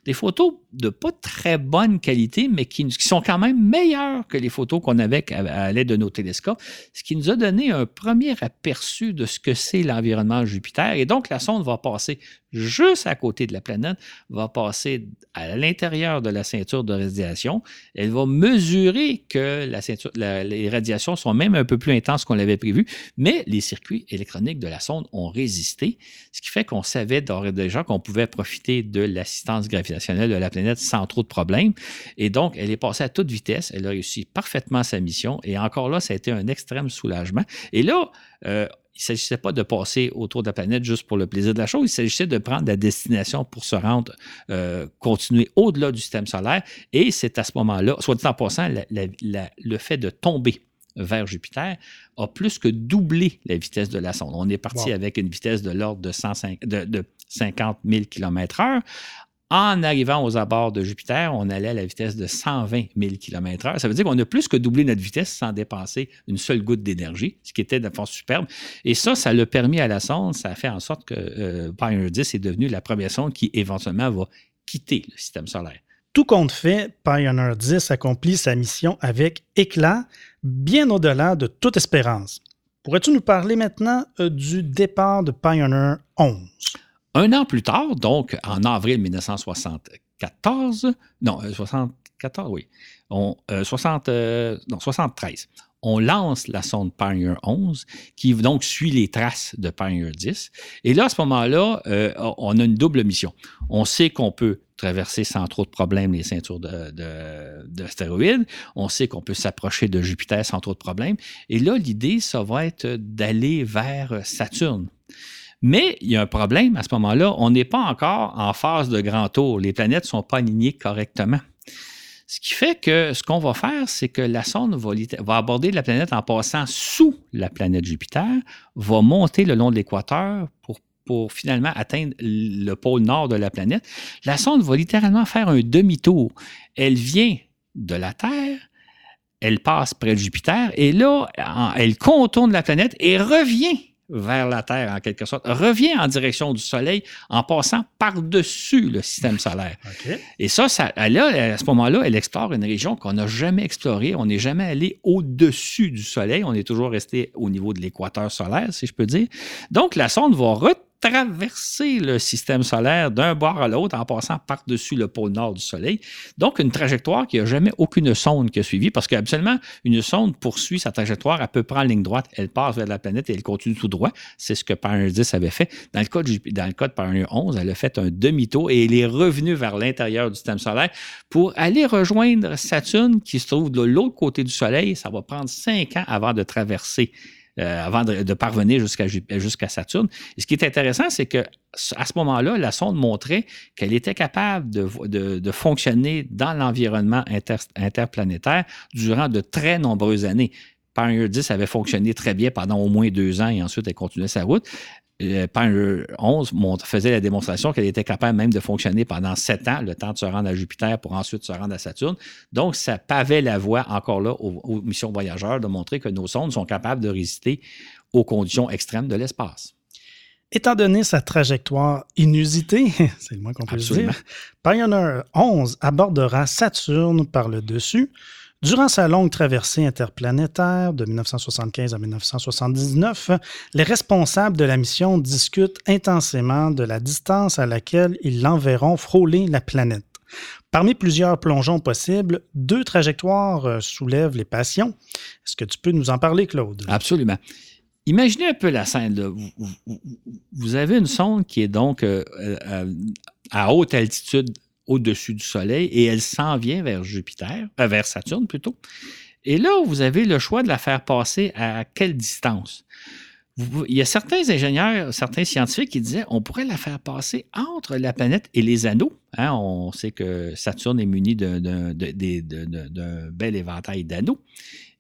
Des photos de pas très bonne qualité, mais qui, sont quand même meilleures que les photos qu'on avait à, l'aide de nos télescopes, ce qui nous a donné un premier aperçu de ce que c'est l'environnement Jupiter. Et donc, la sonde va passer juste à côté de la planète, va passer à l'intérieur de la ceinture de radiation. Elle va mesurer que la ceinture, les radiations sont même un peu plus intenses qu'on l'avait prévu, mais les circuits électroniques de la sonde ont résisté, ce qui fait qu'on savait déjà qu'on pouvait profiter de l'assistance gravitationnelle de la planète sans trop de problèmes. Et donc, elle est passée à toute vitesse. Elle a réussi parfaitement sa mission. Et encore là, ça a été un extrême soulagement. Et là, euh, il ne s'agissait pas de passer autour de la planète juste pour le plaisir de la chose, il s'agissait de prendre la destination pour se rendre, euh, continuer au-delà du système solaire. Et c'est à ce moment-là, soit dit en passant, le fait de tomber vers Jupiter a plus que doublé la vitesse de la sonde. On est parti avec une vitesse de l'ordre de, de, de 50 000 km/h. En arrivant aux abords de Jupiter, on allait à la vitesse de 120 000 km/h. Ça veut dire qu'on a plus que doublé notre vitesse sans dépenser une seule goutte d'énergie, ce qui était de superbe. Et ça, ça l'a permis à la sonde, ça a fait en sorte que euh, Pioneer 10 est devenu la première sonde qui éventuellement va quitter le système solaire. Tout compte fait, Pioneer 10 accomplit sa mission avec éclat, bien au-delà de toute espérance. Pourrais-tu nous parler maintenant euh, du départ de Pioneer 11? Un an plus tard, donc en avril 1974, non, 74, euh, oui, on, 60, euh, euh, non, 73, on lance la sonde Pioneer 11 qui donc suit les traces de Pioneer 10. Et là, à ce moment-là, on a une double mission. On sait qu'on peut traverser sans trop de problèmes les ceintures d'astéroïdes. De, on sait qu'on peut s'approcher de Jupiter sans trop de problèmes. Et là, l'idée, ça va être d'aller vers Saturne. Mais il y a un problème à ce moment-là, on n'est pas encore en phase de grand tour. Les planètes ne sont pas alignées correctement. Ce qui fait que ce qu'on va faire, c'est que la sonde va, aborder la planète en passant sous la planète Jupiter, va monter le long de l'équateur pour, finalement atteindre le pôle nord de la planète. La sonde va littéralement faire un demi-tour. Elle vient de la Terre, elle passe près de Jupiter et là, elle contourne la planète et revient vers la Terre en quelque sorte, revient en direction du Soleil en passant par-dessus le système solaire. Et ça, ça là, à ce moment-là, elle explore une région qu'on n'a jamais explorée. On n'est jamais allé au-dessus du Soleil. On est toujours resté au niveau de l'équateur solaire, si je peux dire. Donc, la sonde va traverser le système solaire d'un bord à l'autre en passant par-dessus le pôle nord du Soleil. Donc, une trajectoire qui n'a jamais aucune sonde qui a suivi, parce qu'habituellement, une sonde poursuit sa trajectoire à peu près en ligne droite. Elle passe vers la planète et elle continue tout droit. C'est ce que Pioneer 10 avait fait. Dans le cas de, dans le Pioneer 11, elle a fait un demi-tour et elle est revenue vers l'intérieur du système solaire pour aller rejoindre Saturne qui se trouve de l'autre côté du Soleil. Ça va prendre cinq ans avant de traverser euh, avant de, parvenir jusqu'à Saturne. Et ce qui est intéressant, c'est que à ce moment-là, la sonde montrait qu'elle était capable de, de, fonctionner dans l'environnement interplanétaire durant de très nombreuses années. Pioneer 10 avait fonctionné très bien pendant au moins deux ans et ensuite elle continuait sa route. Pioneer 11 faisait la démonstration qu'elle était capable même de fonctionner pendant sept ans, le temps de se rendre à Jupiter pour ensuite se rendre à Saturne. Donc, ça pavait la voie encore là aux, missions voyageurs de montrer que nos sondes sont capables de résister aux conditions extrêmes de l'espace. Étant donné sa trajectoire inusitée, c'est le moins qu'on peut dire, Pioneer 11 abordera Saturne par le dessus, Durant sa longue traversée interplanétaire de 1975 à 1979, les responsables de la mission discutent intensément de la distance à laquelle ils l'enverront frôler la planète. Parmi plusieurs plongeons possibles, deux trajectoires euh, soulèvent les passions. Est-ce que tu peux nous en parler, Claude? Absolument. Imaginez un peu la scène. Vous avez une sonde qui est donc euh, euh, à haute altitude au-dessus du Soleil et elle s'en vient vers Jupiter, euh, vers Saturne plutôt. Et là, vous avez le choix de la faire passer à quelle distance? il y a certains ingénieurs, certains scientifiques qui disaient on pourrait la faire passer entre la planète et les anneaux. Hein, on sait que Saturne est muni d'un bel éventail d'anneaux.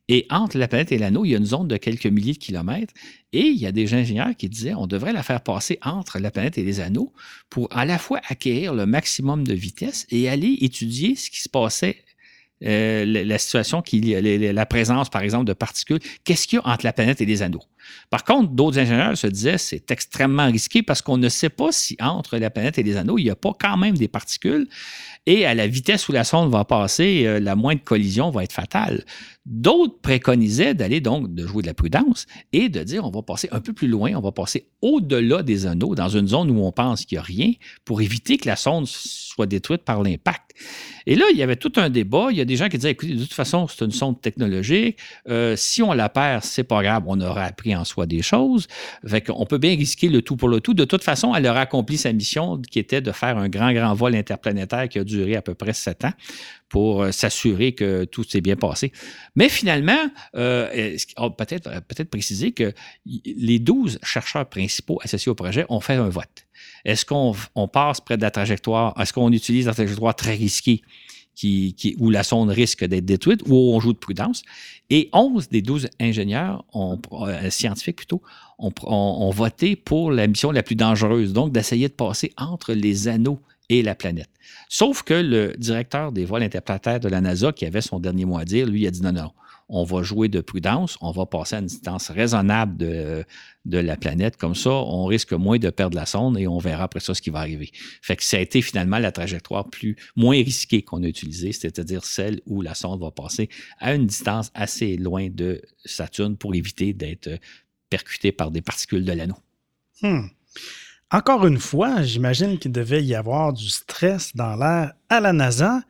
Et entre la planète et l'anneau, il y a une zone de quelques milliers de kilomètres. Et il y a des ingénieurs qui disaient on devrait la faire passer entre la planète et les anneaux pour à la fois acquérir le maximum de vitesse et aller étudier ce qui se passait euh, la situation, qui, la présence, par exemple, de particules. Qu'est-ce qu'il y a entre la planète et les anneaux? Par contre, d'autres ingénieurs se disaient c'est extrêmement risqué parce qu'on ne sait pas si entre la planète et les anneaux, il n'y a pas quand même des particules. Et à la vitesse où la sonde va passer, euh, la moindre collision va être fatale. D'autres préconisaient d'aller donc de jouer de la prudence et de dire on va passer un peu plus loin, on va passer au-delà des anneaux, dans une zone où on pense qu'il n'y a rien, pour éviter que la sonde soit détruite par l'impact. Et là, il y avait tout un débat. Il y a des gens qui disaient écoutez, de toute façon, c'est une sonde technologique. Euh, si on la perd, c'est pas grave, on aura appris en soi des choses. Fait on peut bien risquer le tout pour le tout. De toute façon, elle aura accompli sa mission qui était de faire un grand, grand vol interplanétaire qui a duré à peu près sept ans pour euh, s'assurer que tout s'est bien passé. Mais finalement, euh, peut-être peut préciser que les 12 chercheurs principaux associés au projet ont fait un vote. Est-ce qu'on passe près de la trajectoire? Est-ce qu'on utilise la trajectoire très risquée qui, où la sonde risque d'être détruite ou on joue de prudence? Et 11 des 12 ingénieurs, euh, scientifiques plutôt, ont voté pour la mission la plus dangereuse, donc d'essayer de passer entre les anneaux et la planète. Sauf que le directeur des vols interplanétaires de la NASA, qui avait son dernier mot à dire, lui, a dit non, non, on va jouer de prudence, on va passer à une distance raisonnable de, de la planète. Comme ça, on risque moins de perdre la sonde et on verra après ça ce qui va arriver. Fait que ça a été finalement la trajectoire plus, moins risquée qu'on a utilisée, c'est-à-dire celle où la sonde va passer à une distance assez loin de Saturne pour éviter d'être percutée par des particules de l'anneau. Hmm. Encore une fois, j'imagine qu'il devait y avoir du stress dans l'air à la NASA.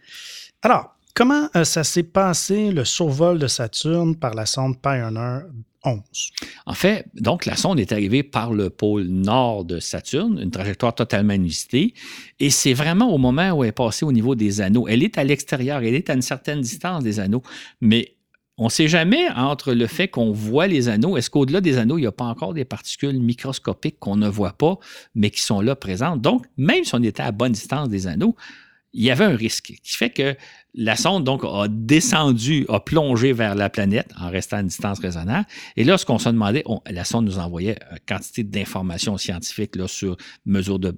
Alors, comment euh, ça s'est passé le survol de Saturne par la sonde Pioneer 11? En fait, donc la sonde est arrivée par le pôle nord de Saturne, une trajectoire totalement inusitée, et c'est vraiment au moment où elle est passée au niveau des anneaux. Elle est à l'extérieur, elle est à une certaine distance des anneaux, mais on ne sait jamais entre le fait qu'on voit les anneaux, est-ce qu'au-delà des anneaux, il n'y a pas encore des particules microscopiques qu'on ne voit pas, mais qui sont là présentes? Donc, même si on était à bonne distance des anneaux, il y avait un risque qui fait que la sonde, donc, a descendu, a plongé vers la planète en restant à une distance raisonnable. Et là, ce qu'on se demandait, la sonde nous envoyait quantité d'informations scientifiques là, sur mesure de,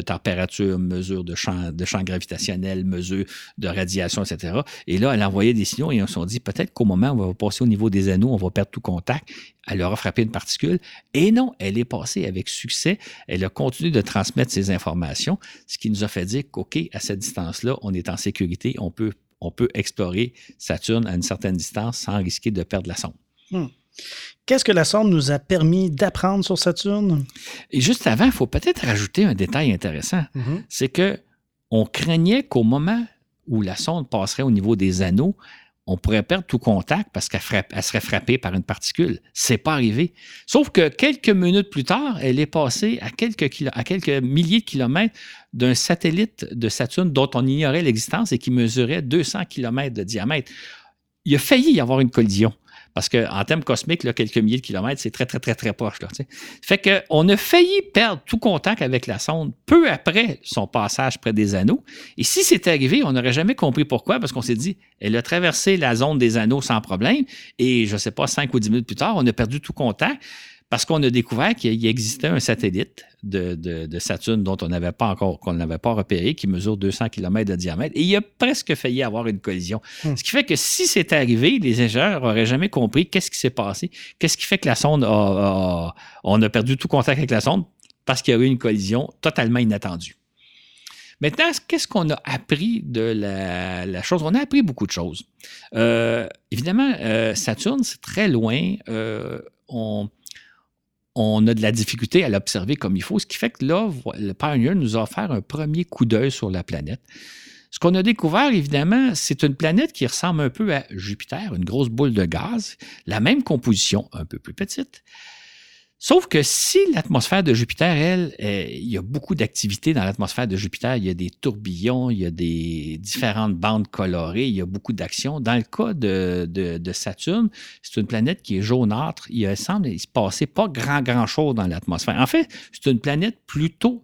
température, mesure de champ, gravitationnel, mesure de radiation, etc. Et là, elle envoyait des signaux et on s'est dit peut-être qu'au moment où on va passer au niveau des anneaux, on va perdre tout contact. Elle aura frappé une particule. Et non, elle est passée avec succès. Elle a continué de transmettre ces informations, ce qui nous a fait dire qu'OK, à cette distance-là, on est en sécurité, on peut on peut explorer Saturne à une certaine distance sans risquer de perdre la sonde. Hmm. Qu'est-ce que la sonde nous a permis d'apprendre sur Saturne? Et juste avant, il faut peut-être rajouter un détail intéressant. Mm-hmm. C'est que on craignait qu'au moment où la sonde passerait au niveau des anneaux, on pourrait perdre tout contact parce qu'elle serait frappée par une particule. C'est pas arrivé. Sauf que quelques minutes plus tard, elle est passée à quelques, milliers de kilomètres d'un satellite de Saturne dont on ignorait l'existence et qui mesurait 200 kilomètres de diamètre. Il a failli y avoir une collision. Parce qu'en termes cosmiques, là, quelques milliers de kilomètres, c'est très, très, très, très proche. Là, fait qu'on a failli perdre tout contact avec la sonde peu après son passage près des anneaux. Et si c'était arrivé, on n'aurait jamais compris pourquoi, parce qu'on s'est dit, elle a traversé la zone des anneaux sans problème. Et je ne sais pas, cinq ou dix minutes plus tard, on a perdu tout contact parce qu'on a découvert qu'il existait un satellite de, Saturne dont on n'avait pas encore, qu'on n'avait pas repéré, qui mesure 200 km de diamètre, et il a presque failli avoir une collision. Hmm. Ce qui fait que si c'était arrivé, les ingénieurs n'auraient jamais compris qu'est-ce qui s'est passé, qu'est-ce qui fait que la sonde a, on a perdu tout contact avec la sonde parce qu'il y a eu une collision totalement inattendue. Maintenant, qu'est-ce qu'on a appris de la, chose? On a appris beaucoup de choses. Euh, évidemment, euh, Saturne, c'est très loin. Euh, on, on a de la difficulté à l'observer comme il faut, ce qui fait que là, le Pioneer nous a offert un premier coup d'œil sur la planète. Ce qu'on a découvert, évidemment, c'est une planète qui ressemble un peu à Jupiter, une grosse boule de gaz, la même composition, un peu plus petite, Sauf que si l'atmosphère de Jupiter, elle, il y a beaucoup d'activités dans l'atmosphère de Jupiter. Il y a des tourbillons, il y a des différentes bandes colorées, il y a beaucoup d'actions. Dans le cas de, Saturne, c'est une planète qui est jaunâtre. Il semble se passer pas grand, grand chose dans l'atmosphère. En fait, c'est une planète plutôt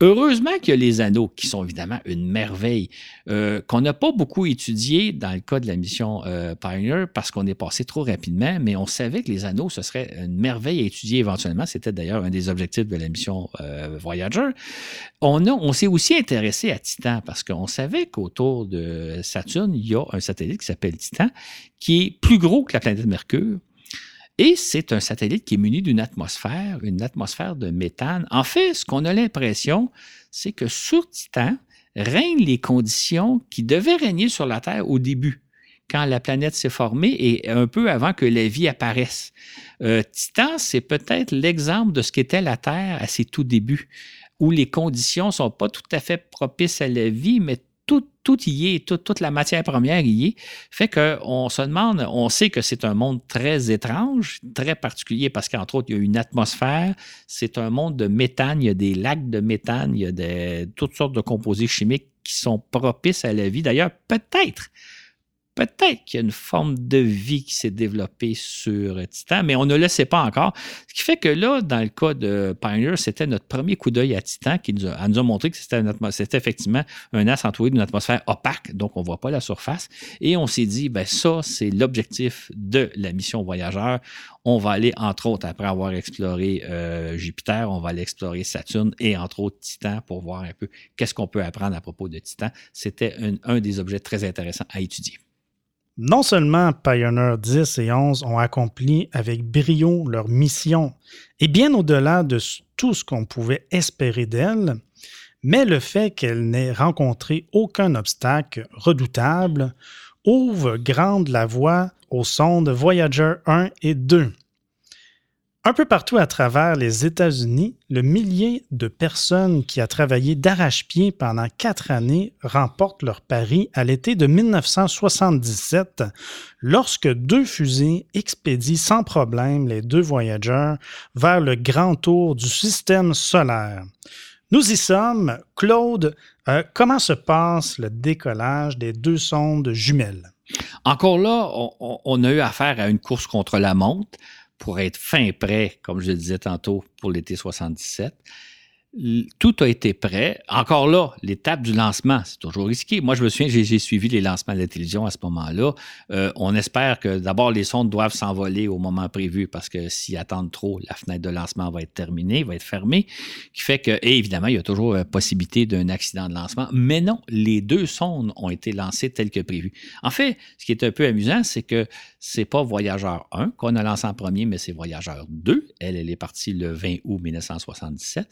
Heureusement qu'il y a les anneaux, qui sont évidemment une merveille, euh, qu'on n'a pas beaucoup étudié dans le cas de la mission euh, Pioneer parce qu'on est passé trop rapidement, mais on savait que les anneaux, ce serait une merveille à étudier éventuellement. C'était d'ailleurs un des objectifs de la mission euh, Voyager. On, on s'est aussi intéressé à Titan parce qu'on savait qu'autour de Saturne, il y a un satellite qui s'appelle Titan, qui est plus gros que la planète Mercure, et c'est un satellite qui est muni d'une atmosphère, une atmosphère de méthane. En fait, ce qu'on a l'impression, c'est que sur Titan règnent les conditions qui devaient régner sur la Terre au début, quand la planète s'est formée et un peu avant que la vie apparaisse. Euh, Titan, c'est peut-être l'exemple de ce qu'était la Terre à ses tout débuts, où les conditions ne sont pas tout à fait propices à la vie, mais tout, y est, toute la matière première y est. Fait qu'on se demande, on sait que c'est un monde très étrange, très particulier parce qu'entre autres, il y a une atmosphère. C'est un monde de méthane, il y a des lacs de méthane, il y a toutes sortes de composés chimiques qui sont propices à la vie. D'ailleurs, peut-être peut-être qu'il y a une forme de vie qui s'est développée sur Titan, mais on ne le sait pas encore. Ce qui fait que là, dans le cas de Pioneer, c'était notre premier coup d'œil à Titan qui nous a, nous a montré que c'était effectivement un as entouré d'une atmosphère opaque, donc on ne voit pas la surface. Et on s'est dit, ben ça, c'est l'objectif de la mission Voyageur. On va aller, entre autres, après avoir exploré euh, Jupiter, on va aller explorer Saturne et, entre autres, Titan pour voir un peu qu'est-ce qu'on peut apprendre à propos de Titan. C'était un des objets très intéressants à étudier. Non seulement Pioneer 10 et 11 ont accompli avec brio leur mission, et bien au-delà de tout ce qu'on pouvait espérer d'elles, mais le fait qu'elles n'aient rencontré aucun obstacle redoutable ouvre grande la voie aux sondes Voyager 1 et 2, un peu partout à travers les États-Unis, le millier de personnes qui a travaillé d'arrache-pied pendant quatre années remportent leur pari à l'été de 1977, lorsque deux fusées expédient sans problème les deux voyageurs vers le grand tour du système solaire. Nous y sommes. Claude, euh, comment se passe le décollage des deux sondes jumelles? Encore là, on a eu affaire à une course contre la montre pour être fin prêt, comme je le disais tantôt, pour l'été 77. tout a été prêt. Encore là, l'étape du lancement, c'est toujours risqué. Moi, je me souviens, j'ai suivi les lancements de la télévision à ce moment-là. Euh, on espère que d'abord, les sondes doivent s'envoler au moment prévu parce que s'ils attendent trop, la fenêtre de lancement va être terminée, va être fermée, qui fait que, évidemment, il y a toujours la possibilité d'un accident de lancement. Mais non, les deux sondes ont été lancées telles que prévu. En fait, ce qui est un peu amusant, c'est que c'est pas Voyageur 1 qu'on a lancé en premier, mais c'est Voyageur 2. Elle, elle est partie le 20 août 1977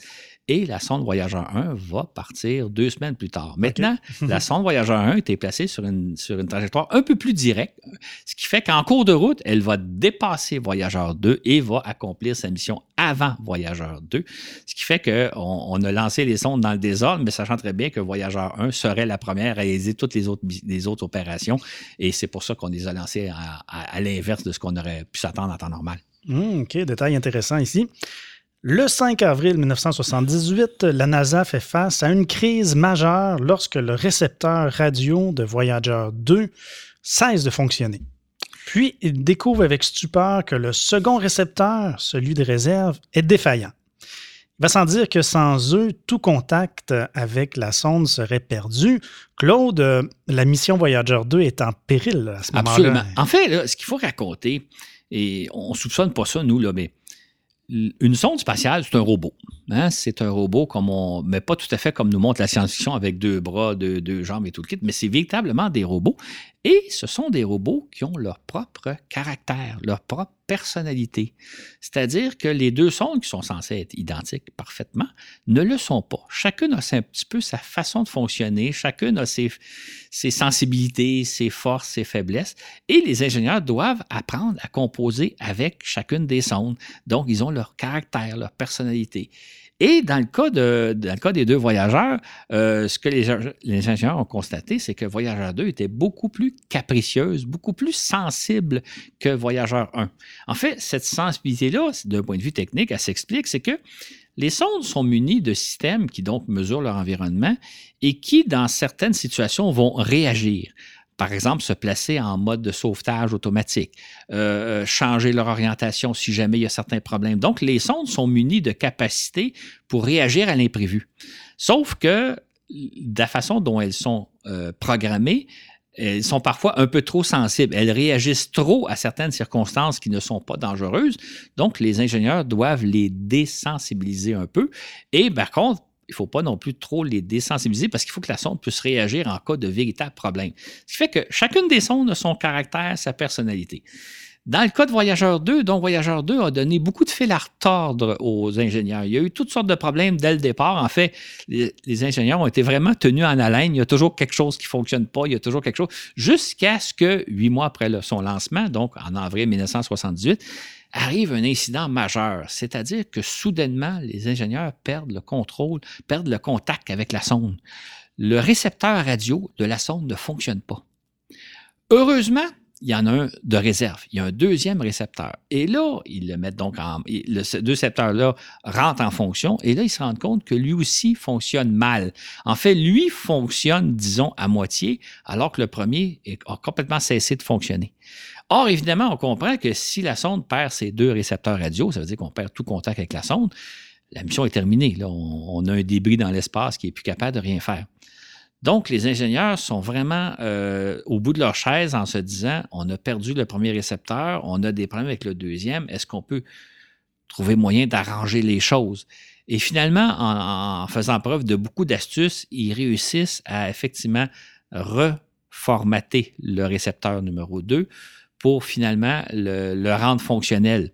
et la sonde Voyageur 1 va partir deux semaines plus tard. Maintenant, la sonde Voyageur 1 était placée sur une, sur une trajectoire un peu plus directe, ce qui fait qu'en cours de route, elle va dépasser Voyageur 2 et va accomplir sa mission avant Voyageur 2, ce qui fait qu'on on a lancé les sondes dans le désordre, mais sachant très bien que Voyageur 1 serait la première à réaliser toutes les autres, opérations, et c'est pour ça qu'on les a lancées à, l'inverse de ce qu'on aurait pu s'attendre en temps normal. Mmh, OK, détail intéressant ici. Le 5 avril 1978, la NASA fait face à une crise majeure lorsque le récepteur radio de Voyager 2 cesse de fonctionner. Puis, il découvre avec stupeur que le second récepteur, celui de réserve, est défaillant. Il va sans dire que sans eux, tout contact avec la sonde serait perdu. Claude, euh, la mission Voyager 2 est en péril à ce moment-là. Absolument. En fait, ce qu'il faut raconter, et on ne soupçonne pas ça, nous, là, mais une sonde spatiale, c'est un robot. Hein? C'est un robot mais pas tout à fait comme nous montre la science-fiction avec deux bras, deux, deux, jambes et tout le kit, mais c'est véritablement des robots. Et ce sont des robots qui ont leur propre caractère, leur propre personnalité. C'est-à-dire que les deux sondes qui sont censées être identiques parfaitement ne le sont pas. Chacune a un petit peu sa façon de fonctionner, chacune a ses, sensibilités, ses forces, ses faiblesses, et les ingénieurs doivent apprendre à composer avec chacune des sondes. Donc, ils ont leur caractère, leur personnalité. Et dans le cas, des deux voyageurs, euh, ce que les, les, ingénieurs ont constaté, c'est que Voyageur 2 était beaucoup plus capricieuse, beaucoup plus sensible que Voyageur 1. En fait, cette sensibilité-là, d'un point de vue technique, elle s'explique, c'est que les sondes sont munies de systèmes qui donc mesurent leur environnement et qui, dans certaines situations, vont réagir par exemple, se placer en mode de sauvetage automatique, euh, euh, changer leur orientation si jamais il y a certains problèmes. Donc, les sondes sont munies de capacités pour réagir à l'imprévu. Sauf que de la façon dont elles sont euh, programmées, elles sont parfois un peu trop sensibles. Elles réagissent trop à certaines circonstances qui ne sont pas dangereuses. Donc, les ingénieurs doivent les désensibiliser un peu. Et par contre, il ne faut pas non plus trop les désensibiliser parce qu'il faut que la sonde puisse réagir en cas de véritable problème. Ce qui fait que chacune des sondes a son caractère, sa personnalité. Dans le cas de Voyageur 2, dont Voyageur 2 a donné beaucoup de fil à retordre aux ingénieurs. Il y a eu toutes sortes de problèmes dès le départ. En fait, les, ingénieurs ont été vraiment tenus en haleine. Il y a toujours quelque chose qui ne fonctionne pas. Il y a toujours quelque chose. Jusqu'à ce que, huit mois après son lancement, donc en avril 1978, arrive un incident majeur, c'est-à-dire que soudainement, les ingénieurs perdent le contrôle, perdent le contact avec la sonde. Le récepteur radio de la sonde ne fonctionne pas. Heureusement, il y en a un de réserve. Il y a un deuxième récepteur. Et là, ils le mettent donc en. Le, deux récepteurs-là rentrent en fonction. Et là, ils se rendent compte que lui aussi fonctionne mal. En fait, lui fonctionne, disons, à moitié, alors que le premier a complètement cessé de fonctionner. Or, évidemment, on comprend que si la sonde perd ses deux récepteurs radio, ça veut dire qu'on perd tout contact avec la sonde, la mission est terminée. On, a un débris dans l'espace qui n'est plus capable de rien faire. Donc, les ingénieurs sont vraiment euh, au bout de leur chaise en se disant on a perdu le premier récepteur, on a des problèmes avec le deuxième, est-ce qu'on peut trouver moyen d'arranger les choses? Et finalement, en, faisant preuve de beaucoup d'astuces, ils réussissent à effectivement reformater le récepteur numéro 2 pour finalement le, rendre fonctionnel.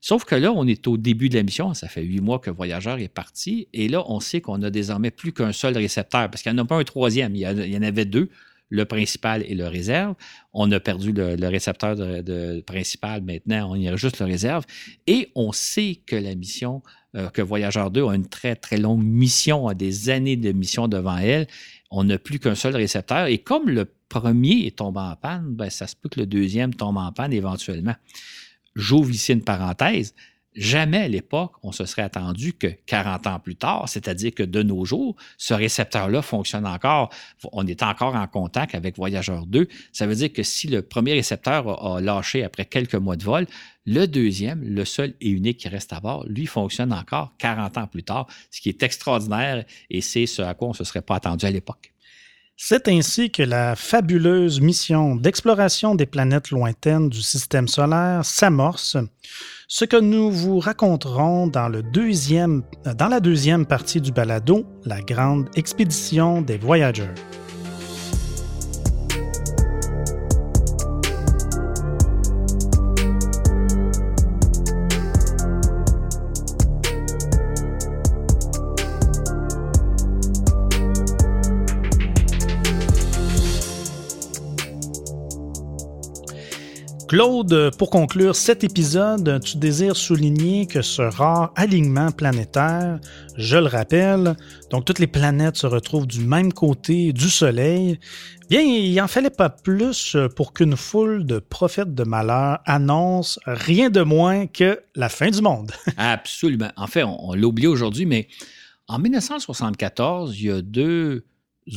Sauf que là, on est au début de la mission, ça fait huit mois que Voyageur est parti, et là, on sait qu'on a désormais plus qu'un seul récepteur, parce qu'il n'y en a pas un troisième, il y, en avait deux, le principal et le réserve. On a perdu le, récepteur de, principal maintenant, on y a juste le réserve, et on sait que la mission, euh, que Voyageur 2 a une très, très longue mission, a des années de mission devant elle, on n'a plus qu'un seul récepteur, et comme le premier est tombé en panne, ben, ça se peut que le deuxième tombe en panne éventuellement. J'ouvre ici une parenthèse. jamais à l'époque on se serait attendu que 40 ans plus tard, c'est-à-dire que de nos jours, ce récepteur-là fonctionne encore. On est encore en contact avec Voyageur 2. Ça veut dire que si le premier récepteur a, lâché après quelques mois de vol, le deuxième, le seul et unique qui reste à bord, lui fonctionne encore 40 ans plus tard, ce qui est extraordinaire et c'est ce à quoi on ne se serait pas attendu à l'époque. C'est ainsi que la fabuleuse mission d'exploration des planètes lointaines du système solaire s'amorce, ce que nous vous raconterons dans, la deuxième partie du balado, la grande expédition des voyageurs. Claude, pour conclure cet épisode, tu désires souligner que ce rare alignement planétaire, je le rappelle, donc toutes les planètes se retrouvent du même côté du Soleil, bien, il en fallait pas plus pour qu'une foule de prophètes de malheur annonce rien de moins que la fin du monde. Absolument. En fait, on, on l'a oublié aujourd'hui, mais en 1974, il y a deux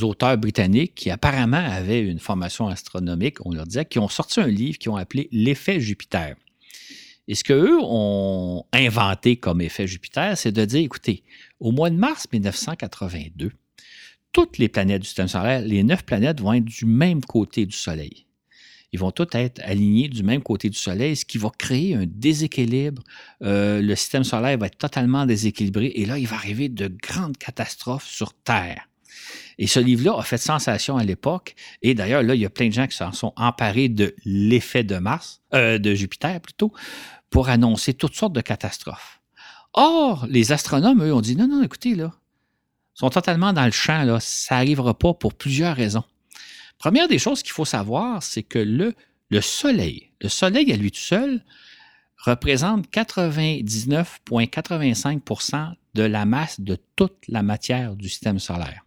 auteurs britanniques qui apparemment avaient une formation astronomique, on leur disait, qui ont sorti un livre qu'ils ont appelé L'effet Jupiter. Et ce qu'eux ont inventé comme effet Jupiter, c'est de dire, écoutez, au mois de mars 1982, toutes les planètes du système solaire, les neuf planètes vont être du même côté du Soleil. Ils vont toutes être alignés du même côté du Soleil, ce qui va créer un déséquilibre. Euh, le système solaire va être totalement déséquilibré et là, il va arriver de grandes catastrophes sur Terre. Et ce livre-là a fait sensation à l'époque. Et d'ailleurs, là, il y a plein de gens qui s'en sont emparés de l'effet de Mars, euh, de Jupiter plutôt, pour annoncer toutes sortes de catastrophes. Or, les astronomes, eux, ont dit non, non, écoutez, là, sont totalement dans le champ, là, ça n'arrivera pas pour plusieurs raisons. Première des choses qu'il faut savoir, c'est que le, le Soleil, le Soleil à lui tout seul, représente 99,85% de la masse de toute la matière du système solaire.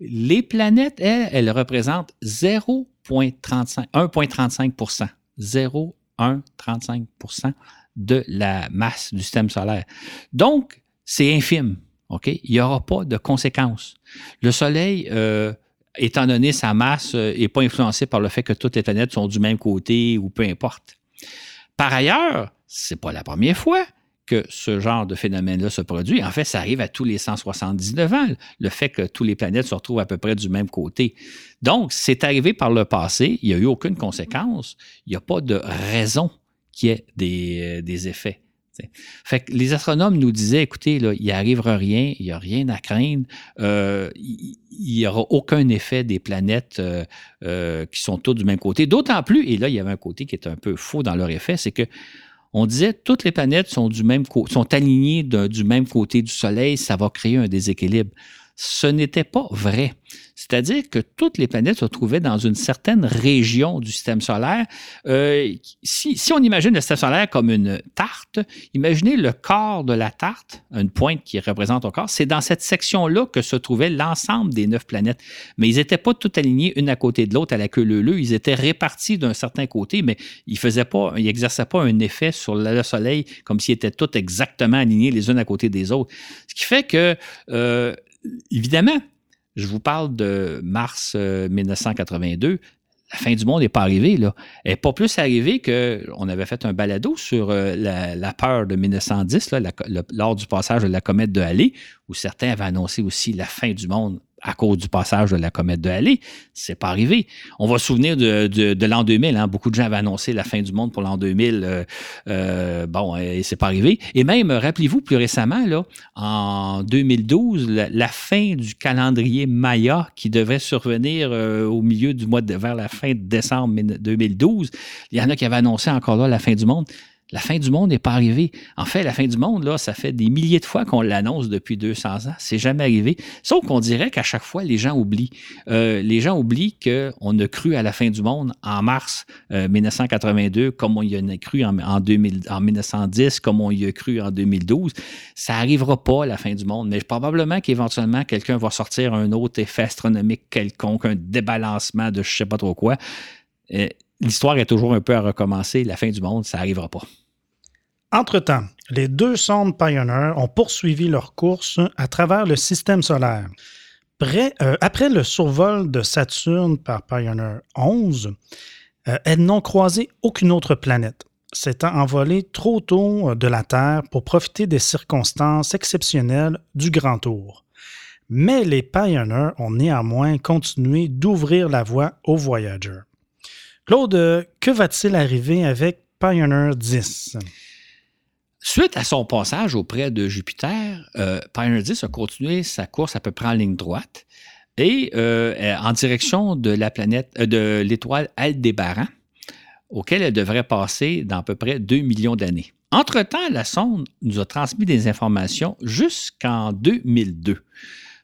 Les planètes, elles, elles représentent 0,35, 1,35% 0,135% de la masse du système solaire. Donc, c'est infime. OK? Il n'y aura pas de conséquences. Le Soleil, euh, étant donné sa masse, n'est euh, pas influencé par le fait que toutes les planètes sont du même côté ou peu importe. Par ailleurs, c'est pas la première fois que ce genre de phénomène-là se produit. En fait, ça arrive à tous les 179 ans, le fait que tous les planètes se retrouvent à peu près du même côté. Donc, c'est arrivé par le passé, il n'y a eu aucune conséquence, il n'y a pas de raison qu'il y ait des, euh, des effets. Fait que les astronomes nous disaient, écoutez, là, il n'arrivera rien, il n'y a rien à craindre, euh, il n'y aura aucun effet des planètes euh, qui sont toutes du même côté. D'autant plus, et là, il y avait un côté qui est un peu faux dans leur effet, c'est que on disait toutes les planètes sont, du même sont alignées du même côté du Soleil, ça va créer un déséquilibre. Ce n'était pas vrai. C'est-à-dire que toutes les planètes se trouvaient dans une certaine région du système solaire. Euh, si, on imagine le système solaire comme une tarte, imaginez le corps de la tarte, une pointe qui représente un corps, c'est dans cette section-là que se trouvait l'ensemble des neuf planètes. Mais ils n'étaient pas tout alignés une à côté de l'autre à la queue leu Ils étaient répartis d'un certain côté, mais ils faisaient pas, un effet sur le Soleil comme s'ils étaient tous exactement alignés les uns à côté des autres. Ce qui fait que, euh, évidemment, je vous parle de mars 1982. Euh, la fin du monde n'est pas arrivée. Là. Elle n'est pas plus arrivée qu'on avait fait un balado sur euh, la, peur de 1910, lors du passage de la comète de Halley, où certains avaient annoncé aussi la fin du monde à cause du passage de la comète de Halley. C'est pas arrivé. On va se souvenir de, de, l'an 2000. Hein. Beaucoup de gens avaient annoncé la fin du monde pour l'an 2000. Euh, euh, bon, et c'est pas arrivé. Et même, rappelez-vous, plus récemment, là, en 2012, la, fin du calendrier Maya qui devait survenir euh, au milieu du mois de, vers la fin de décembre 2012, il y en a qui avaient annoncé encore là la fin du monde. La fin du monde n'est pas arrivée. En fait, la fin du monde, là, ça fait des milliers de fois qu'on l'annonce depuis 200 ans. C'est jamais arrivé. Sauf qu'on dirait qu'à chaque fois, les gens oublient. Euh, les gens oublient qu'on a cru à la fin du monde en mars 1982, euh, comme on y a cru en, en, 2000, en 1910, comme on y a cru en 2012. Ça n'arrivera pas, la fin du monde. Mais probablement qu'éventuellement, quelqu'un va sortir un autre effet astronomique quelconque, un débalancement de je sais pas trop quoi. Euh, l'histoire est toujours un peu à recommencer. La fin du monde, ça n'arrivera pas. Entre-temps, les deux sondes Pioneer ont poursuivi leur course à travers le système solaire. Euh, après le survol de Saturne par Pioneer 11, euh, elles n'ont croisé aucune autre planète, s'étant envolées trop tôt euh, de la Terre pour profiter des circonstances exceptionnelles du Grand Tour. Mais les Pioneer ont néanmoins continué d'ouvrir la voie aux Voyager. Claude, que va-t-il arriver avec Pioneer 10? Suite à son passage auprès de Jupiter, euh, Pioneer 10 a continué sa course à peu près en ligne droite et euh, en direction de la planète, euh, de l'étoile Aldébaran, auquel elle devrait passer dans à peu près 2 millions d'années. Entre-temps, la sonde nous a transmis des informations jusqu'en 2002.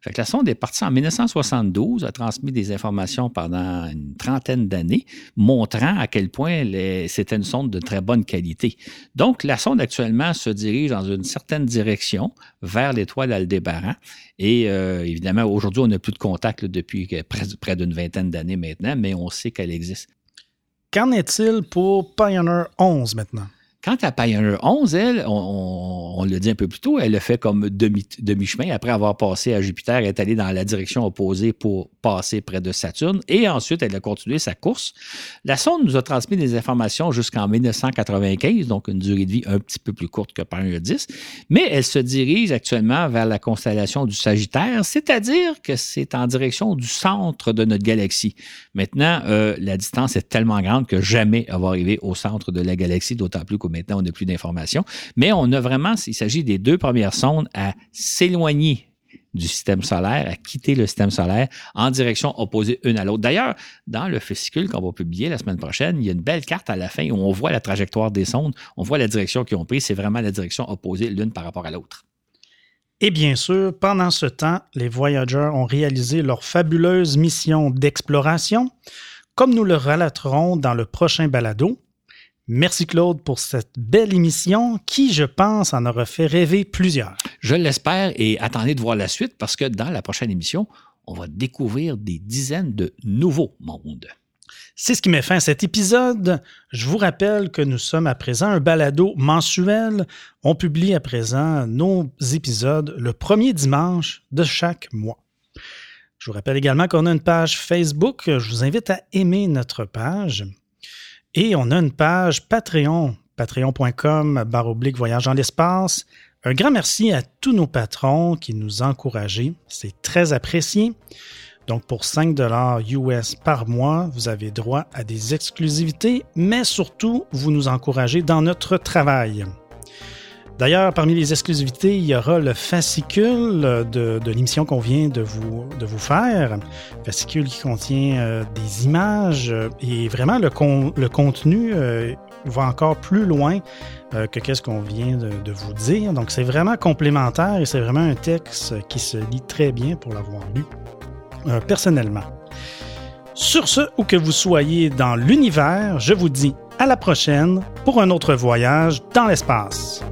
Fait que la sonde est partie en 1972, a transmis des informations pendant une trentaine d'années, montrant à quel point c'était une sonde de très bonne qualité. Donc, la sonde actuellement se dirige dans une certaine direction vers l'étoile Aldébaran. Et euh, évidemment, aujourd'hui, on n'a plus de contact depuis près, près d'une vingtaine d'années maintenant, mais on sait qu'elle existe. Qu'en est-il pour Pioneer 11 maintenant? Quant à Pioneer 11, elle, on, le dit un peu plus tôt, elle le fait comme demi-chemin. Après avoir passé à Jupiter, elle est allée dans la direction opposée pour passer près de Saturne. Et ensuite, elle a continué sa course. La sonde nous a transmis des informations jusqu'en 1995, donc une durée de vie un petit peu plus courte que Pioneer 10. Mais elle se dirige actuellement vers la constellation du Sagittaire, c'est-à-dire que c'est en direction du centre de notre galaxie. Maintenant, euh, la distance est tellement grande que jamais elle va arriver au centre de la galaxie, d'autant plus qu'au maintenant, on n'a plus d'informations. Mais on a vraiment, il s'agit des deux premières sondes à s'éloigner du système solaire, à quitter le système solaire en direction opposée une à l'autre. D'ailleurs, dans le fascicule qu'on va publier la semaine prochaine, il y a une belle carte à la fin où on voit la trajectoire des sondes, on voit la direction qu'ils ont prise, c'est vraiment la direction opposée l'une par rapport à l'autre. Et bien sûr, pendant ce temps, les voyageurs ont réalisé leur fabuleuse mission d'exploration, comme nous le relaterons dans le prochain balado. Merci Claude pour cette belle émission qui, je pense, en aura fait rêver plusieurs. Je l'espère et attendez de voir la suite parce que dans la prochaine émission, on va découvrir des dizaines de nouveaux mondes. C'est ce qui met fin à cet épisode. Je vous rappelle que nous sommes à présent un balado mensuel. On publie à présent nos épisodes le premier dimanche de chaque mois. Je vous rappelle également qu'on a une page Facebook. Je vous invite à aimer notre page. Et on a une page Patreon, patreon.com oblique voyage dans l'espace. Un grand merci à tous nos patrons qui nous ont encouragés. C'est très apprécié. Donc pour 5 dollars US par mois, vous avez droit à des exclusivités, mais surtout, vous nous encouragez dans notre travail. D'ailleurs, parmi les exclusivités, il y aura le fascicule de, l'émission qu'on vient de vous, faire. Fascicule qui contient euh, des images euh, et vraiment le, contenu euh, va encore plus loin que qu'est-ce qu'on vient de, vous dire. Donc, c'est vraiment complémentaire et c'est vraiment un texte qui se lit très bien pour l'avoir lu personnellement. Sur ce, où que vous soyez dans l'univers, je vous dis à la prochaine pour un autre voyage dans l'espace.